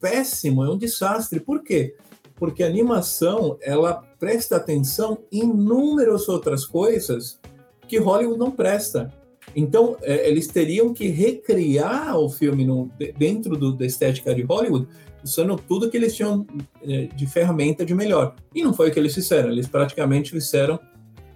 péssimo, é um desastre. Por quê? Porque a animação, ela presta atenção em inúmeras outras coisas que Hollywood não presta. Então, é, eles teriam que recriar o filme no, dentro do, da estética de Hollywood, usando tudo que eles tinham é, de ferramenta de melhor. E não foi o que eles fizeram. Eles praticamente fizeram,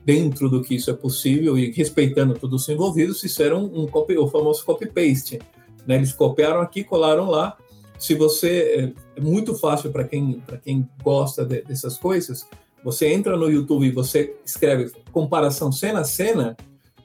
dentro do que isso é possível e respeitando todos os envolvidos, fizeram um copy, o famoso copy-paste. Né? Eles copiaram aqui, colaram lá. Se você. É, é muito fácil para quem, quem gosta de, dessas coisas você entra no YouTube e você escreve comparação cena a cena,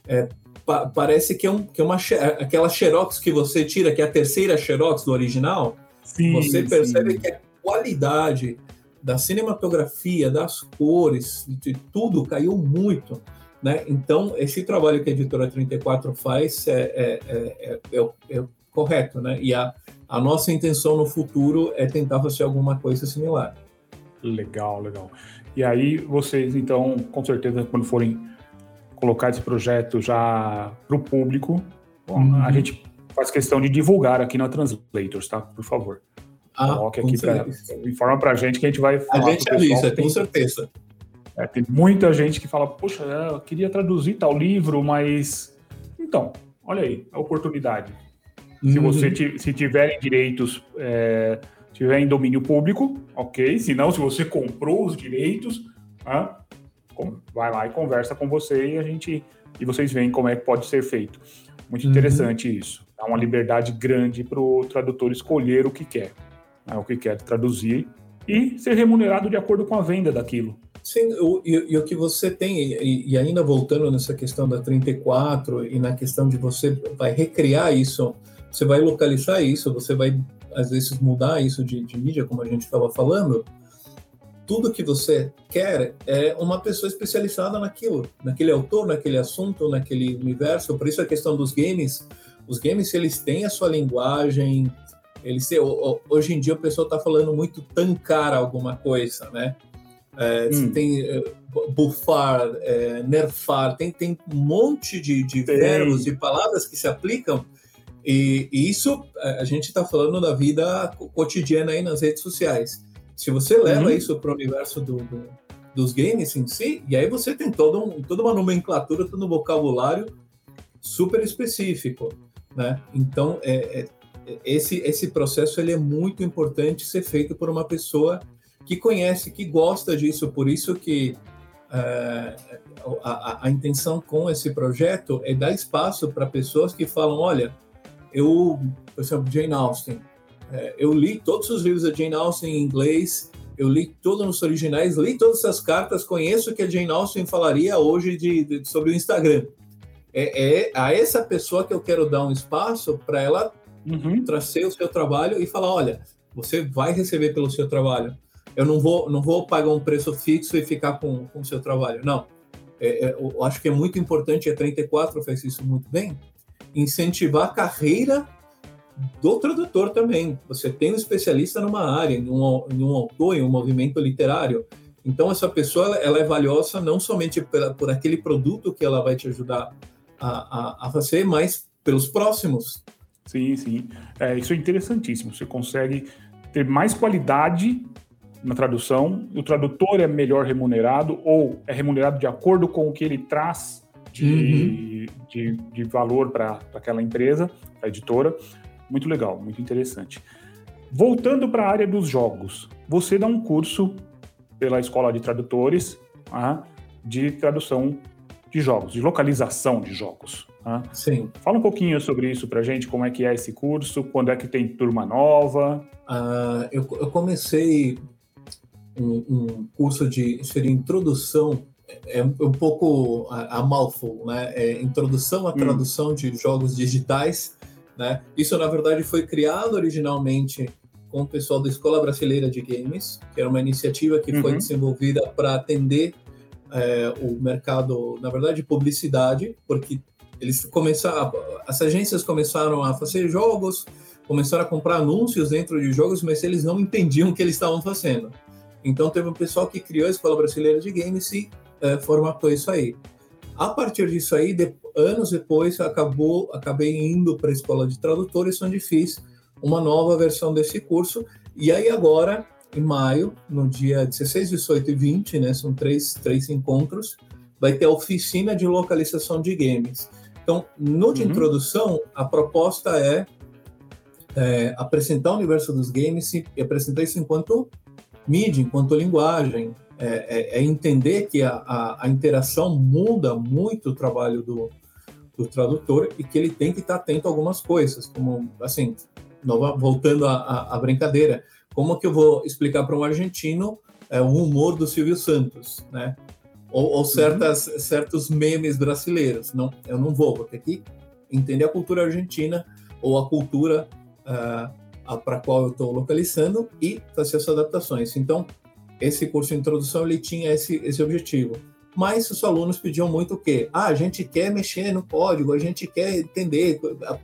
é, pa parece que é, um, que é uma aquela xerox que você tira, que é a terceira xerox do original. Sim, você percebe sim. que a qualidade da cinematografia, das cores, de tudo caiu muito. Né? Então, esse trabalho que a Editora 34 faz é, é, é, é, é correto. Né? E a, a nossa intenção no futuro é tentar fazer alguma coisa similar. Legal, legal. E aí vocês, então, com certeza, quando forem colocar esse projeto já para o público, bom, uhum. a gente faz questão de divulgar aqui na Translators, tá? Por favor. Ah, Coloque aqui para informa para a gente que a gente vai falar. A gente avisa, tem, com certeza. É, tem muita gente que fala, poxa, eu queria traduzir tal livro, mas então, olha aí, a oportunidade. Uhum. Se você se tiverem direitos é, tiver em domínio público, ok. Se não, se você comprou os direitos, ah, vai lá e conversa com você e a gente e vocês veem como é que pode ser feito. Muito uhum. interessante isso. Dá uma liberdade grande para o tradutor escolher o que quer, né, o que quer traduzir e ser remunerado de acordo com a venda daquilo. Sim, o, e, e, o que você tem, e, e, ainda voltando nessa questão da 34 e na questão de você vai recriar isso, você vai localizar isso, você vai às vezes mudar isso de, de mídia, como a gente estava falando, tudo que você quer é uma pessoa especializada naquilo, naquele autor, naquele assunto, naquele universo. Por isso a questão dos games, os games eles têm a sua linguagem, eles hoje em dia o pessoal está falando muito tancar alguma coisa, né? É, hum. Tem é, bufar, é, nerfar, tem, tem um monte de, de verbos e palavras que se aplicam e, e isso a gente está falando da vida cotidiana aí nas redes sociais. Se você leva uhum. isso para o universo do, do, dos games em si, e aí você tem todo um, toda uma nomenclatura, todo um vocabulário super específico, né? Então, é, é, esse, esse processo ele é muito importante ser feito por uma pessoa que conhece, que gosta disso, por isso que é, a, a, a, intenção com esse projeto é dar espaço para pessoas que falam, olha, eu, por exemplo, Jane Austen, eu li todos os livros da Jane Austen em inglês, eu li todos os originais, li todas essas cartas, conheço o que a Jane Austen falaria hoje de, de sobre o Instagram. É, é, a essa pessoa que eu quero dar um espaço para ela uhum. trazer o seu trabalho e falar, olha, você vai receber pelo seu trabalho. Eu não vou, não vou pagar um preço fixo e ficar com, com o seu trabalho. Não. É, é, eu acho que é muito importante, a 34 fez isso muito bem, incentivar a carreira do tradutor também. Você tem um especialista numa área, em um, em um autor, em um movimento literário. Então, essa pessoa ela é valiosa não somente por, por aquele produto que ela vai te ajudar a, a, a fazer, mas pelos próximos. Sim, sim. É, isso é interessantíssimo. Você consegue ter mais qualidade na tradução, o tradutor é melhor remunerado ou é remunerado de acordo com o que ele traz de, uhum. de, de, valor para aquela empresa, a editora. Muito legal, muito interessante. Voltando para a área dos jogos, você dá um curso pela Escola de Tradutores ah, de tradução de jogos, de localização de jogos. Ah. Sim. Fala um pouquinho sobre isso para gente, como é que é esse curso, quando é que tem turma nova? Uh, eu, eu, comecei um, um, curso de seria introdução, é um, um pouco a, a mouthful, né? É introdução à hum. tradução hum. de jogos digitais, né? Isso na verdade foi criado originalmente com o pessoal da Escola Brasileira de Games, que era uma iniciativa que uhum. foi desenvolvida para atender é, o mercado, na verdade, de publicidade, porque eles começaram, as agências começaram a fazer jogos, começaram a comprar anúncios dentro de jogos, mas eles não entendiam o que eles estavam fazendo. Então teve um pessoal que criou a Escola Brasileira de Games e é, formatou isso aí. A partir disso aí, de, anos depois, acabou, acabei indo para a Escola de Tradutores, onde fiz uma nova versão desse curso. E aí agora, em maio, no dia 16, 18 e 20, né, são três, três encontros, vai ter a oficina de localização de games. Então, no de uhum. introdução, a proposta é, é, apresentar o universo dos games e apresentar isso enquanto mídia, enquanto linguagem, é, é, é entender que a, a, a, interação muda muito o trabalho do, do tradutor e que ele tem que estar atento a algumas coisas, como, assim, voltando à, brincadeira, como que eu vou explicar para um argentino é, o humor do Silvio Santos, né? Ou, ou certas, uhum. certos memes brasileiros. Não, eu não vou, porque aqui entender a cultura argentina ou a cultura uh, para a qual eu estou localizando e fazer essas adaptações. Então, esse curso de introdução ele tinha esse, esse objetivo. Mas os alunos pediam muito o quê? Ah, a gente quer mexer no código, a gente quer entender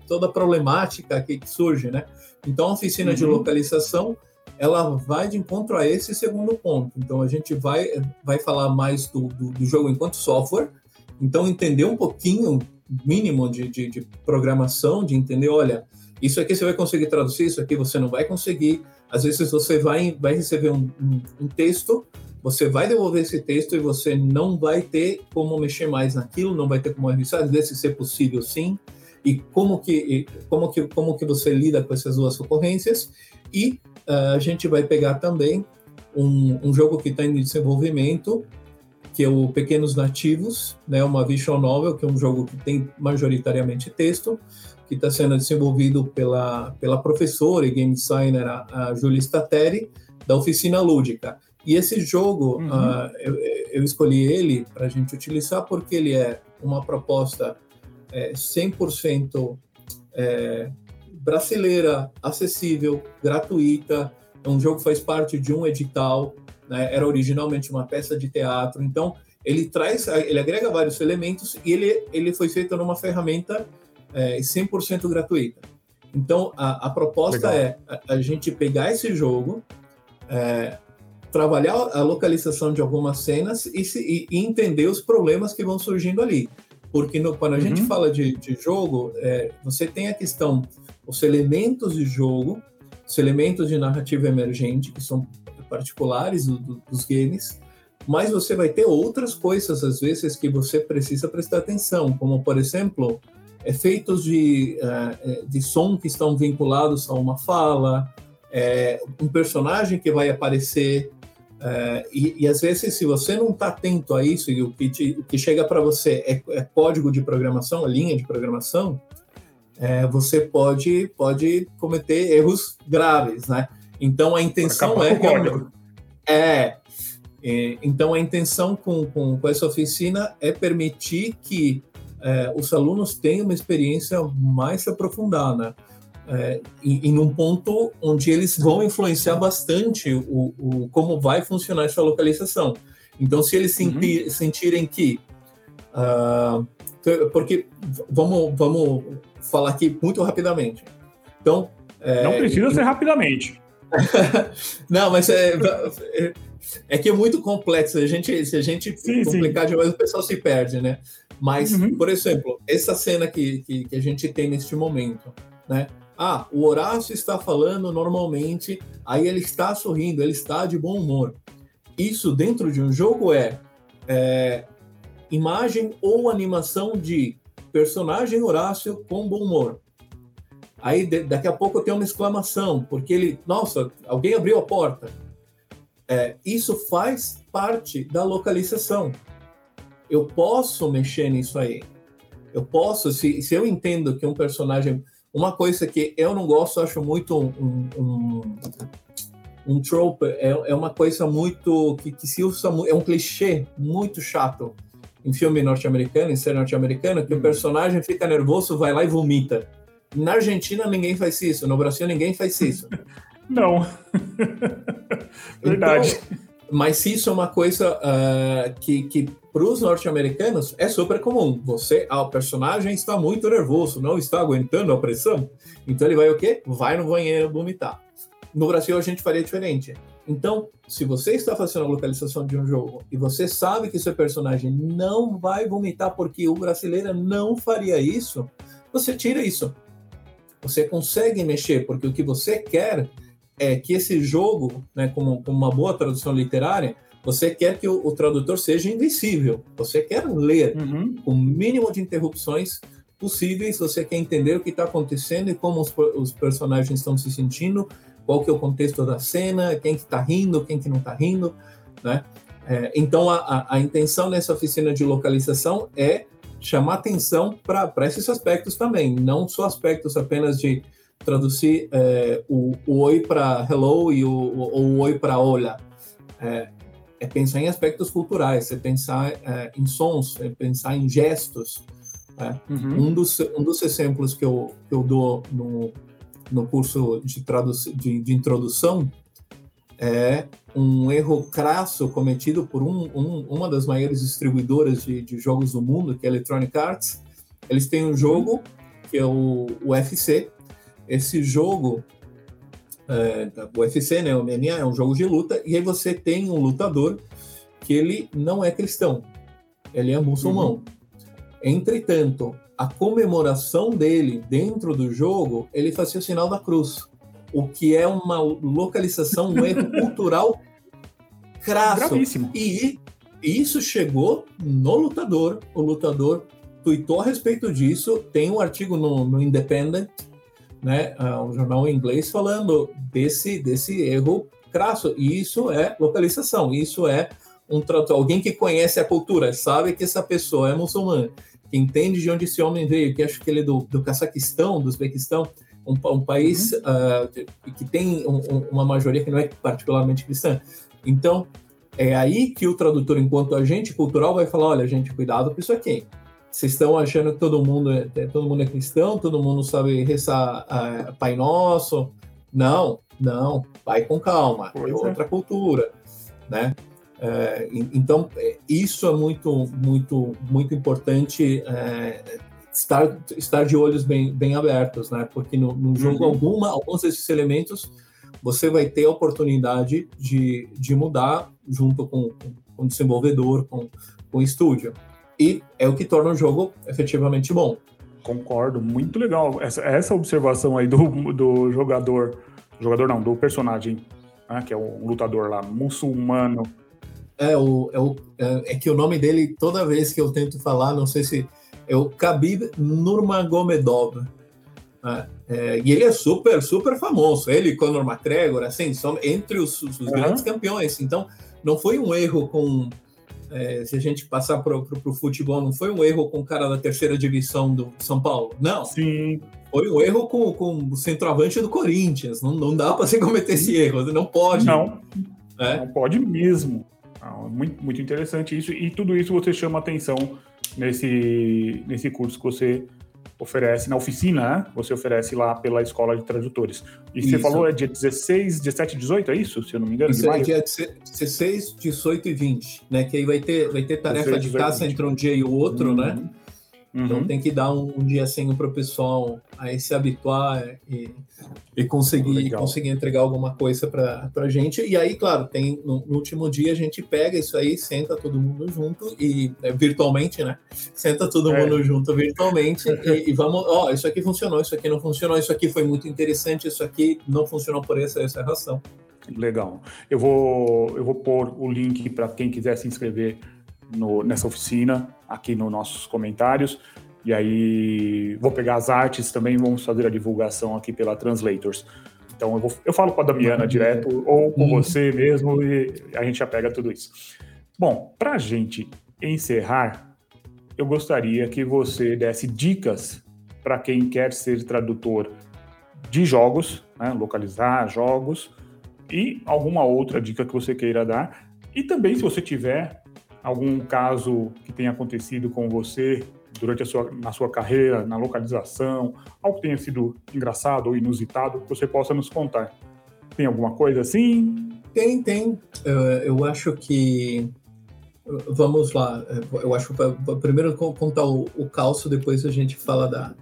toda a problemática que, surge, né? Então, a oficina uhum. de localização, ela vai de encontro a esse segundo ponto. Então, a gente vai, vai falar mais do, do, do jogo enquanto software, então entender um pouquinho, mínimo de, de, de programação, de entender, olha, isso aqui você vai conseguir traduzir, isso aqui você não vai conseguir. Às vezes você vai, vai receber um, um, um texto você vai devolver esse texto e você não vai ter como mexer mais naquilo, não vai ter como revisar, às vezes ser possível sim, e como que, como que, como que você lida com essas duas ocorrências. E uh, a gente vai pegar também um, um jogo que está em desenvolvimento, que é o Pequenos Nativos, né, uma visual novel, que é um jogo que tem majoritariamente texto, que está sendo desenvolvido pela, pela professora e game designer a, a Julia Stateri, da Oficina Lúdica. E esse jogo, uhum. uh, eu, eu, escolhi ele para a gente utilizar porque ele é uma proposta é, 100% é, brasileira, acessível, gratuita. É um jogo que faz parte de um edital, né? era originalmente uma peça de teatro. Então, ele traz, ele agrega vários elementos e ele, ele foi feito numa ferramenta é, 100% gratuita. Então, a, a proposta Legal. é a, a, gente pegar esse jogo, é, trabalhar a localização de algumas cenas e, se, e, entender os problemas que vão surgindo ali. Porque no, quando a uhum. gente fala de, de jogo, é, você tem a questão, os elementos de jogo, os elementos de narrativa emergente, que são particulares do, do, dos games, mas você vai ter outras coisas, às vezes, que você precisa prestar atenção, como, por exemplo, efeitos de, uh, de som que estão vinculados a uma fala, é, um personagem que vai aparecer é, e, e, às vezes, se você não está atento a isso e o que, te, o que chega para você é, é, código de programação, linha de programação, é, você pode, pode cometer erros graves, né? Então a intenção é, é, é, então a intenção com, com, com, essa oficina é permitir que é, os alunos tenham uma experiência mais aprofundada. é, em, em, um ponto onde eles vão influenciar bastante o, o, como vai funcionar essa localização. Então, se eles sentir, uhum. sentirem que. Uh, porque vamos, vamos falar aqui muito rapidamente. Então. É, Não precisa ser rapidamente. Não, mas é, é, é, que é muito complexo. A gente, se a gente sim, complicar sim. demais, o pessoal se perde, né? Mas, uhum. por exemplo, essa cena que, que, que, a gente tem neste momento, né? Ah, o Horácio está falando normalmente, aí ele está sorrindo, ele está de bom humor. Isso dentro de um jogo é, é imagem ou animação de personagem Horácio com bom humor. Aí de, daqui a pouco tem uma exclamação, porque ele, nossa, alguém abriu a porta. É, isso faz parte da localização. Eu posso mexer nisso aí. Eu posso, se, se eu entendo que um personagem. Uma coisa que eu não gosto, acho muito um, um, um trope, é, é uma coisa muito. que, que se usa. É um clichê muito chato em filme norte-americano, em série norte-americana, que hum. o personagem fica nervoso, vai lá e vomita. Na Argentina ninguém faz isso, no Brasil ninguém faz isso. Não. Verdade. Então, mas isso é uma coisa uh, que, que para os norte-americanos é super comum. Você, ah, o personagem está muito nervoso, não está aguentando a pressão. Então ele vai o quê? Vai no banheiro vomitar. No Brasil a gente faria diferente. Então, se você está fazendo a localização de um jogo e você sabe que seu personagem não vai vomitar porque o brasileiro não faria isso, você tira isso. Você consegue mexer, porque o que você quer é que esse jogo, né, como, como uma boa tradução literária, você quer que o, o tradutor seja invencível. Você quer ler uhum. com o mínimo de interrupções possíveis. Você quer entender o que está acontecendo e como os, os personagens estão se sentindo qual que é o contexto da cena, quem que está rindo, quem que não está rindo, né? É, então, a, a, a, intenção nessa oficina de localização é chamar atenção para esses aspectos também, não só aspectos apenas de traduzir é, o, o, oi para hello e o, o, o oi para olá. É, é, pensar em aspectos culturais, é pensar é, em sons, é pensar em gestos. Né? Uhum. Um, dos, um dos exemplos que eu, que eu dou no, no curso de, de, de introdução é um erro crasso cometido por um, um, uma das maiores distribuidoras de, de, jogos do mundo, que é a Electronic Arts. Eles têm um jogo que é o UFC. Esse jogo, é, o UFC, né, o MMA, é um jogo de luta, e aí você tem um lutador que ele não é cristão, ele é muçulmano. Uhum. Entretanto, a comemoração dele dentro do jogo, ele fazia o sinal da cruz, o que é uma localização, um erro cultural crasso. Gravíssimo. E isso chegou no lutador, o lutador tweetou a respeito disso, tem um artigo no, no Independent, né, uh, um jornal em inglês, falando desse, desse erro crasso. E isso é localização, isso é um trato, alguém que conhece a cultura, sabe que essa pessoa é muçulmana que entende de onde esse homem veio, que acho que ele é do, do Cazaquistão, do Uzbequistão, um, um país uhum. uh, que tem um, um, uma maioria que não é particularmente cristã. Então, é aí que o tradutor, enquanto agente cultural, vai falar: olha, gente, cuidado com isso aqui. Vocês estão achando que todo mundo é, todo mundo é cristão, todo mundo sabe rezar uh, Pai Nosso. Não, não, vai com calma, é pois é outra cultura, né? É, então, é, isso é muito, muito, muito importante é, estar, estar de olhos bem, bem abertos, né? Porque no, no jogo, uhum. alguma, alguns desses elementos você vai ter a oportunidade de, de mudar junto com, com o desenvolvedor, com, com o estúdio. E é o que torna o jogo efetivamente bom. Concordo, muito legal. Essa, essa observação aí do, do jogador, jogador não, do personagem, né, que é um lutador lá, muçulmano, é, o, é, o, é, é, que o nome dele, toda vez que eu tento falar, não sei se. É o Khabib Nurmagomedov. Né? É, e ele é super, super famoso. Ele Conor McGregor, assim, são entre os, os uhum. grandes campeões. Então, não foi um erro com. É, se a gente passar para o futebol, não foi um erro com o cara da terceira divisão do São Paulo. Não. Sim. Foi um erro com, com o centroavante do Corinthians. Não, não dá para você cometer esse erro. Não pode. Não. É. Não pode mesmo. Ah, muito, muito interessante isso. E tudo isso você chama atenção nesse, nesse curso que você oferece na oficina, né? Você oferece lá pela Escola de Tradutores. E isso. você falou é dia 16, 17 e 18, é isso? Se eu não me engano. Isso é dia 16, 18 e 20, né? Que aí vai ter, vai ter tarefa 16, de caça entre um dia e o outro, uhum. né? Então, uhum. Então tem que dar um, um dia assim para o pessoal aí se habituar e, e conseguir, conseguir entregar alguma coisa para a gente. E aí, claro, tem no, no, último dia a gente pega isso aí, senta todo mundo junto e é, virtualmente, né? Senta todo é. mundo junto virtualmente e, e, vamos, ó, oh, isso aqui funcionou, isso aqui não funcionou, isso aqui foi muito interessante, isso aqui não funcionou por essa essa razão. Legal. Eu vou eu vou pôr o link para quem quiser se inscrever no, nessa oficina aqui nos nossos comentários. E aí vou pegar as artes também vamos fazer a divulgação aqui pela Translators. Então eu, vou, eu falo com a Damiana direto ou com uhum. você mesmo e a gente já pega tudo isso. Bom, para a gente encerrar, eu gostaria que você desse dicas para quem quer ser tradutor de jogos, né, localizar jogos, e alguma outra dica que você queira dar. E também, se você tiver algum caso que tenha acontecido com você durante a sua, na sua carreira, na localização, algo que tenha sido engraçado ou inusitado, que você possa nos contar. Tem alguma coisa assim? Tem, tem. Eu acho que. Vamos lá. Eu acho que primeiro contar o, o calço, depois a gente fala da,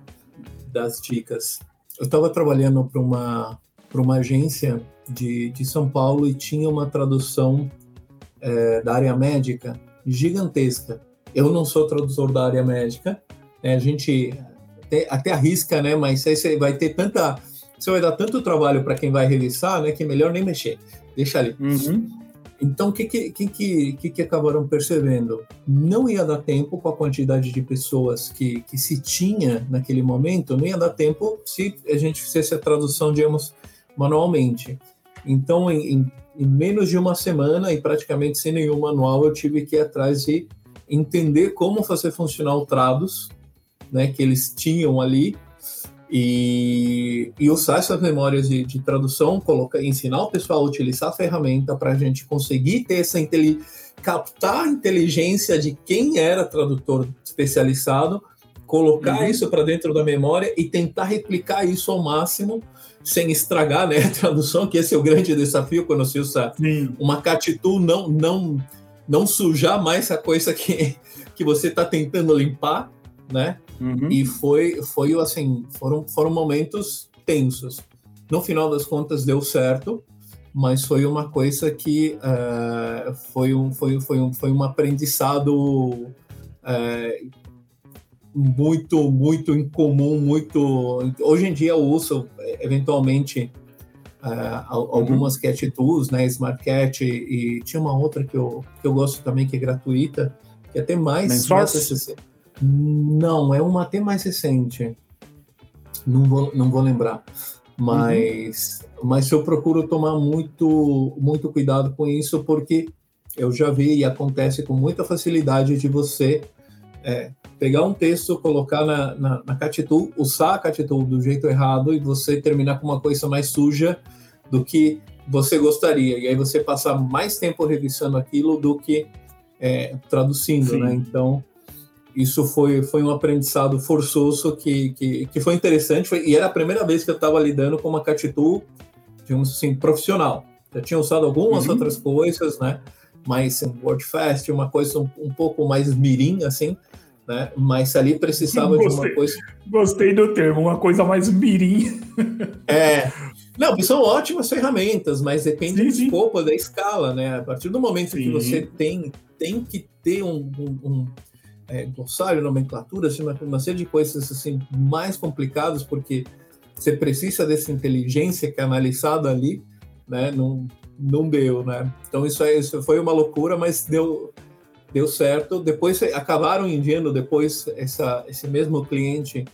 das dicas. Eu estava trabalhando para uma, uma agência de, de São Paulo e tinha uma tradução é, da área médica gigantesca. Eu não sou tradutor da área médica, né? a gente até, até arrisca, né? Mas aí você vai ter tanta, você vai dar tanto trabalho para quem vai revisar, né? Que é melhor nem mexer, deixa ali. Uhum. Então, o que que, que, que, que acabaram percebendo? Não ia dar tempo com a quantidade de pessoas que, que se tinha naquele momento, não ia dar tempo se a gente fizesse a tradução, digamos, manualmente. Então, em, em em menos de uma semana e praticamente sem nenhum manual, eu tive que ir atrás de entender como fazer funcionar o Trados, né, que eles tinham ali, e, e usar essas memórias de, de tradução, colocar, ensinar o pessoal a utilizar a ferramenta para a gente conseguir ter essa captar a inteligência de quem era tradutor especializado, colocar uhum. isso para dentro da memória e tentar replicar isso ao máximo sem estragar né, a tradução, que esse é o grande desafio quando se usa Sim. uma catitu, não, não, não sujar mais a coisa que, que você está tentando limpar, né? Uhum. E foi, foi assim, foram, foram momentos tensos. No final das contas deu certo, mas foi uma coisa que uh, foi, um, foi, foi, um, foi um aprendizado uh, muito, muito incomum, muito. Hoje em dia eu uso eventualmente uh, algumas uhum. cat tools, né, Smart Cat e tinha uma outra que eu, que eu gosto também que é gratuita, que é até mais, mais Não, é uma até mais recente. Não vou, não vou lembrar. Mas, uhum. mas eu procuro tomar muito, muito cuidado com isso, porque eu já vi e acontece com muita facilidade de você é, pegar um texto, colocar na, na, na Catitu, usar a Catitu do jeito errado e você terminar com uma coisa mais suja do que você gostaria. E aí você passar mais tempo revisando aquilo do que é, traduzindo, Sim. né? Então, isso foi, foi um aprendizado forçoso que, que, que foi interessante. Foi, e era a primeira vez que eu estava lidando com uma Catitu, digamos assim, profissional. Já tinha usado algumas uhum. outras coisas, né? Mais um WordFest, uma coisa um, um pouco mais mirim, assim né? Mas ali precisava gostei, de uma coisa. Gostei do termo, uma coisa mais mirim. É. Não, são ótimas ferramentas, mas depende sim, do escopo, da escala, né? A partir do momento sim. que você tem, tem que ter um, um, um é, glossário, nomenclatura, assim, uma, uma série de coisas assim mais complicadas, porque você precisa dessa inteligência canalizada ali, né? Não, não deu, né? Então isso, isso foi uma loucura, mas deu deu certo. Depois acabaram enviando depois essa, esse mesmo cliente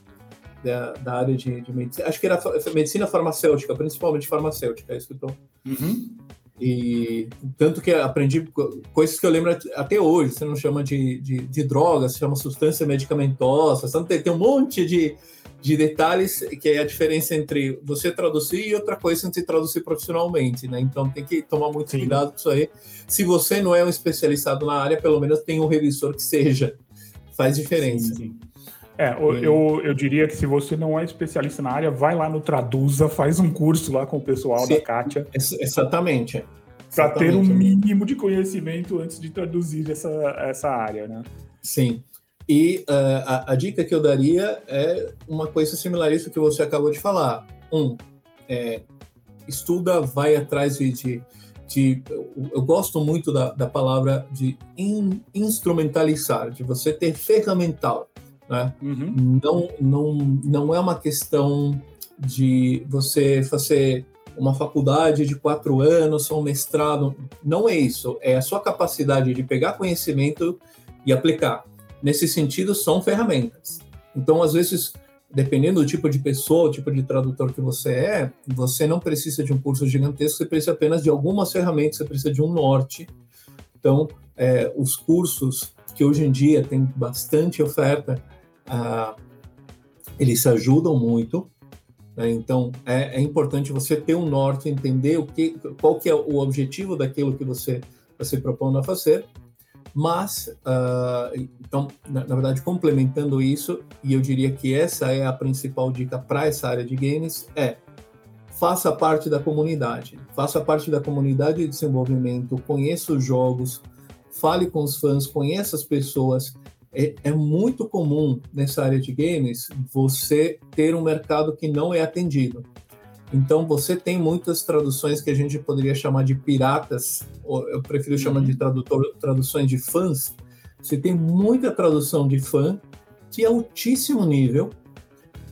da, da área de, de, medicina, acho que era medicina farmacêutica, principalmente farmacêutica, é isso que eu tô. Uhum. E tanto que aprendi coisas que eu lembro até hoje. Você não chama de, de, de droga, se chama substância medicamentosa. Tem, tem um monte de, de detalhes que é a diferença entre você traduzir e outra coisa entre traduzir profissionalmente, né? Então tem que tomar muito sim. cuidado com isso aí. Se você não é um especializado na área, pelo menos tem um revisor que seja. Faz diferença. Sim, sim. É, eu, eu diria que se você não é especialista na área, vai lá no Traduza, faz um curso lá com o pessoal Sim, da Kátia. Exatamente. Para ter um mínimo de conhecimento antes de traduzir essa, essa área, né? Sim. E uh, a, a, dica que eu daria é uma coisa similar a isso que você acabou de falar. Um, é, estuda, vai atrás de, de, de eu gosto muito da, da palavra de in, instrumentalizar, de você ter ferramental. Né? Uhum. Não, não, não é uma questão de você fazer uma faculdade de quatro anos, um mestrado. Não é isso. É a sua capacidade de pegar conhecimento e aplicar. Nesse sentido, são ferramentas. Então, às vezes, dependendo do tipo de pessoa, tipo de tradutor que você é, você não precisa de um curso gigantesco, você precisa apenas de algumas ferramentas, você precisa de um norte. Então, é, os cursos que hoje em dia tem bastante oferta, ah, eles ajudam muito. Né? Então, é, é, importante você ter um norte, entender o que, qual que é o objetivo daquilo que você você propõe a fazer mas, uh, então, na, na, verdade, complementando isso, e eu diria que essa é a principal dica para essa área de games, é faça parte da comunidade. Faça parte da comunidade de desenvolvimento, conheça os jogos, fale com os fãs, conheça as pessoas. É, é muito comum nessa área de games você ter um mercado que não é atendido. Então, você tem muitas traduções que a gente poderia chamar de piratas, ou eu prefiro chamar de uhum. tradutor, traduções de fãs. Você tem muita tradução de fã de altíssimo nível,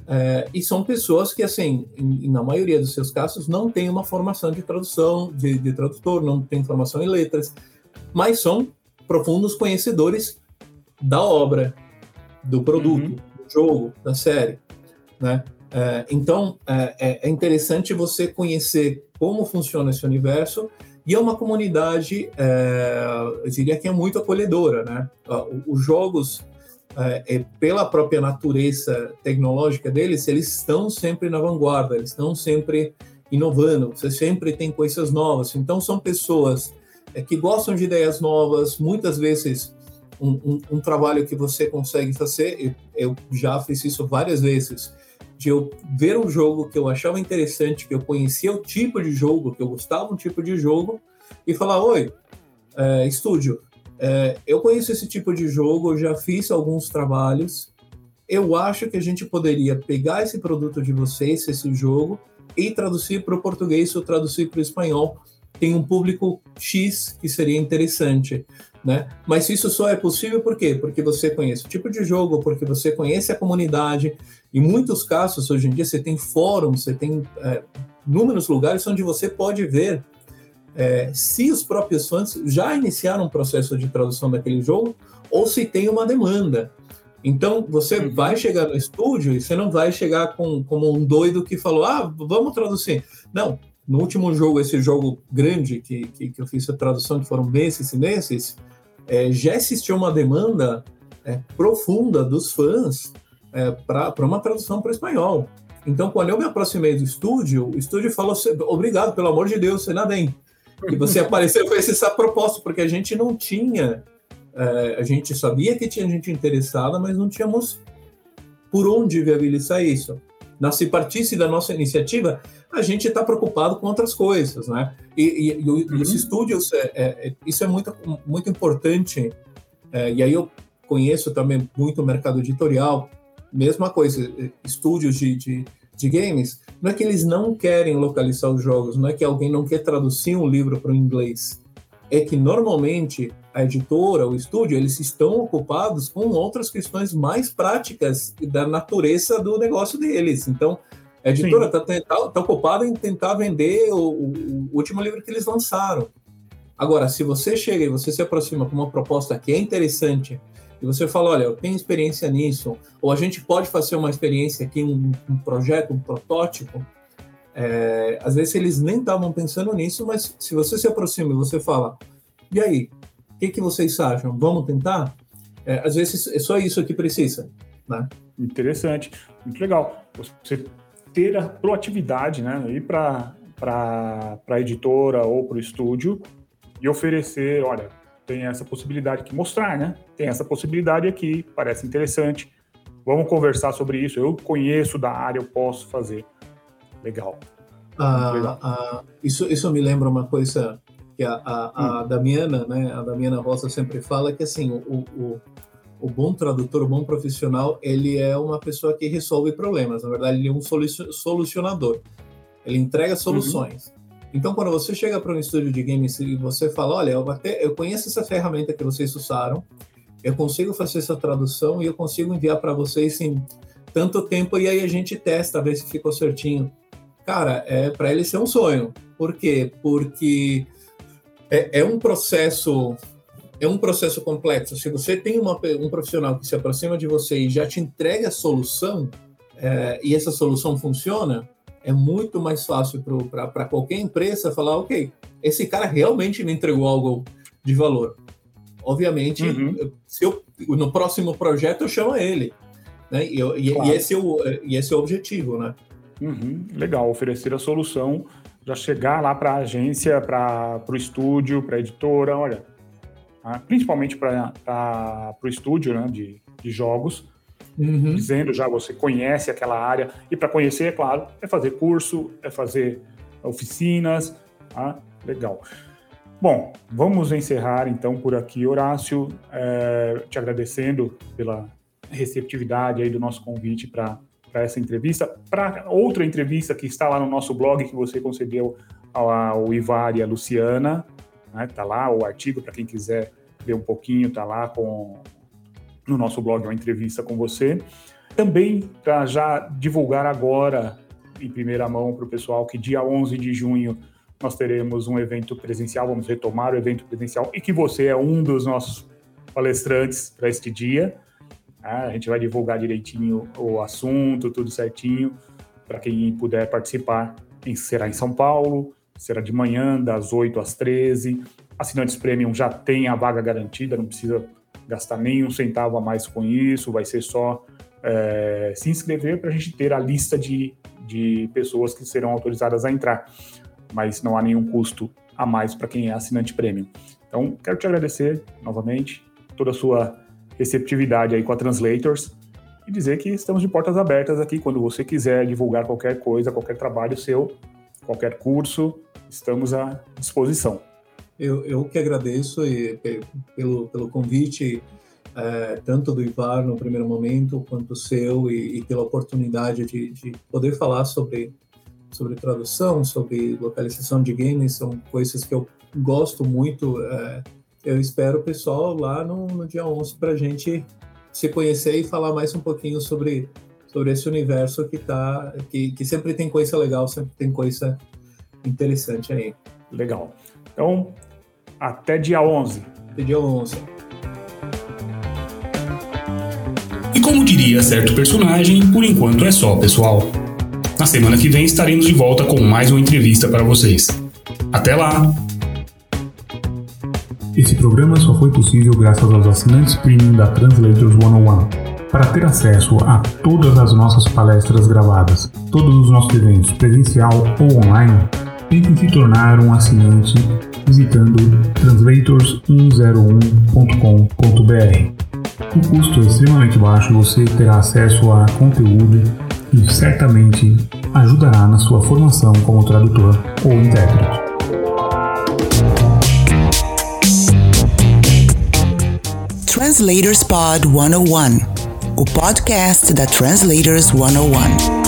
é, e são pessoas que, assim, em, na maioria dos seus casos, não têm uma formação de tradução, de, de tradutor, não tem formação em letras, mas são profundos conhecedores da obra, do produto, uhum. do jogo, da série, né? É, então, é, é, é, interessante você conhecer como funciona esse universo e é uma comunidade, eu diria que é muito acolhedora, né? Os jogos, pela própria natureza tecnológica deles, eles estão sempre na vanguarda, eles estão sempre inovando, você sempre tem coisas novas. Então, são pessoas que gostam de ideias novas, muitas vezes um, um, um trabalho que você consegue fazer, eu já fiz isso várias vezes, de eu ver um jogo que eu achava interessante, que eu conhecia o tipo de jogo, que eu gostava um tipo de jogo, e falar: Oi, é, estúdio, é, eu conheço esse tipo de jogo, eu já fiz alguns trabalhos. Eu acho que a gente poderia pegar esse produto de vocês, esse jogo, e traduzir para o português ou traduzir para o espanhol. Tem um público X que seria interessante. Né? Mas isso só é possível por quê? Porque você conhece o tipo de jogo, porque você conhece a comunidade. Em muitos casos, hoje em dia, você tem fóruns, você tem é, inúmeros lugares onde você pode ver é, se os próprios fãs já iniciaram um processo de tradução daquele jogo ou se tem uma demanda. Então, você uhum. vai chegar no estúdio e você não vai chegar com, como um doido que falou, ah, vamos traduzir. Não, no último jogo, esse jogo grande que, que, que eu fiz a tradução, que foram meses e meses, é, já existia uma demanda é, profunda dos fãs é, para uma tradução para o espanhol. Então, quando eu me aproximei do estúdio, o estúdio falou: obrigado, pelo amor de Deus, você nada bem. E você apareceu com esse proposta, porque a gente não tinha. É, a gente sabia que tinha gente interessada, mas não tínhamos por onde viabilizar isso. Se partisse da nossa iniciativa, a gente está preocupado com outras coisas, né? E, e, e uhum. os estúdios, é, é, isso é muito, muito importante. É, e aí eu conheço também muito o mercado editorial. Mesma coisa, estúdios de, de, de, games, não é que eles não querem localizar os jogos, não é que alguém não quer traduzir um livro para o inglês. É que normalmente a editora, o estúdio, eles estão ocupados com outras questões mais práticas da natureza do negócio deles. Então, a editora está tá, tá ocupada em tentar vender o, o, o, último livro que eles lançaram. Agora, se você chega e você se aproxima com uma proposta que é interessante, e você fala, olha, eu tenho experiência nisso, ou a gente pode fazer uma experiência aqui, um, um projeto, um protótipo, é, às vezes eles nem estavam pensando nisso, mas se você se aproxima e você fala, e aí, o que, que vocês acham? Vamos tentar? É, às vezes é só isso que precisa. Né? Interessante, muito legal. Você ter a proatividade, né? Ir para a editora ou para o estúdio e oferecer, olha, tem essa possibilidade aqui, mostrar, né? Tem essa possibilidade aqui, parece interessante. Vamos conversar sobre isso. Eu conheço da área, eu posso fazer. Legal. Ah, Legal. Ah, isso, isso me lembra uma coisa que a, a, a hum. Damiana, né, a Damiana Rosa sempre fala que assim, o, o, o bom tradutor, o bom profissional, ele é uma pessoa que resolve problemas. Na verdade, ele é um solucionador. Ele entrega soluções. Uhum. Então, quando você chega para um estúdio de games e você fala, olha, eu, até, eu conheço essa ferramenta que vocês usaram, eu consigo fazer essa tradução e eu consigo enviar para vocês em tanto tempo e aí a gente testa, ver se ficou certinho. Cara, é para ele ser um sonho. Por quê? Porque é, é, um processo é um processo complexo. Se você tem uma, um profissional que se aproxima de você e já te entrega a solução é, e essa solução funciona, é muito mais fácil para qualquer empresa falar, ok, esse cara realmente me entregou algo de valor. Obviamente, uhum. se eu, no próximo projeto eu chamo ele. Né? E, e, claro. e, esse é o, e esse é o objetivo, né? Uhum. Legal, oferecer a solução, já chegar lá para a agência, para o estúdio, para a editora, olha, tá? principalmente para o estúdio né, de, de jogos, uhum. dizendo já você conhece aquela área. E para conhecer, é claro, é fazer curso, é fazer oficinas. Tá? Legal. Bom, vamos encerrar então por aqui, Horácio, é, te agradecendo pela receptividade aí do nosso convite para essa entrevista. Para outra entrevista que está lá no nosso blog que você concedeu ao, ao Ivar e a Luciana, né? Tá lá o artigo para quem quiser ver um pouquinho, tá lá com no nosso blog uma entrevista com você. Também para já divulgar agora em primeira mão para o pessoal que dia 11 de junho nós teremos um evento presencial, vamos retomar o evento presencial e que você é um dos nossos palestrantes para este dia. Ah, a gente vai divulgar direitinho o assunto, tudo certinho, para quem puder participar. Será em São Paulo, será de manhã, das 8 às 13. Assinantes Premium já tem a vaga garantida, não precisa gastar nem um centavo a mais com isso, vai ser só é, se inscrever para a gente ter a lista de, de pessoas que serão autorizadas a entrar. Mas não há nenhum custo a mais para quem é assinante premium. Então, quero te agradecer novamente toda a sua receptividade aí com a Translators e dizer que estamos de portas abertas aqui quando você quiser divulgar qualquer coisa, qualquer trabalho seu, qualquer curso, estamos à disposição. Eu, eu que agradeço e, pelo, pelo convite, é, tanto do Ivar no primeiro momento, quanto seu, e, e pela oportunidade de, de, poder falar sobre, sobre tradução, sobre localização de games, são coisas que eu gosto muito. É, eu espero o pessoal lá no, no dia 11 para a gente se conhecer e falar mais um pouquinho sobre, sobre esse universo que, tá, que, que sempre tem coisa legal, sempre tem coisa interessante aí. Legal. Então, até dia 11. Até dia 11. E como diria certo personagem, por enquanto é só, pessoal. Na semana que vem estaremos de volta com mais uma entrevista para vocês. Até lá! Esse programa só foi possível graças aos assinantes premium da Translators 101. Para ter acesso a todas as nossas palestras gravadas, todos os nossos eventos presencial ou online, tente se tornar um assinante visitando translators101.com.br. O custo é extremamente baixo, você terá acesso a conteúdo e certamente ajudará na sua formação como tradutor ou intérprete. Translators Pod 101, o podcast da Translators 101.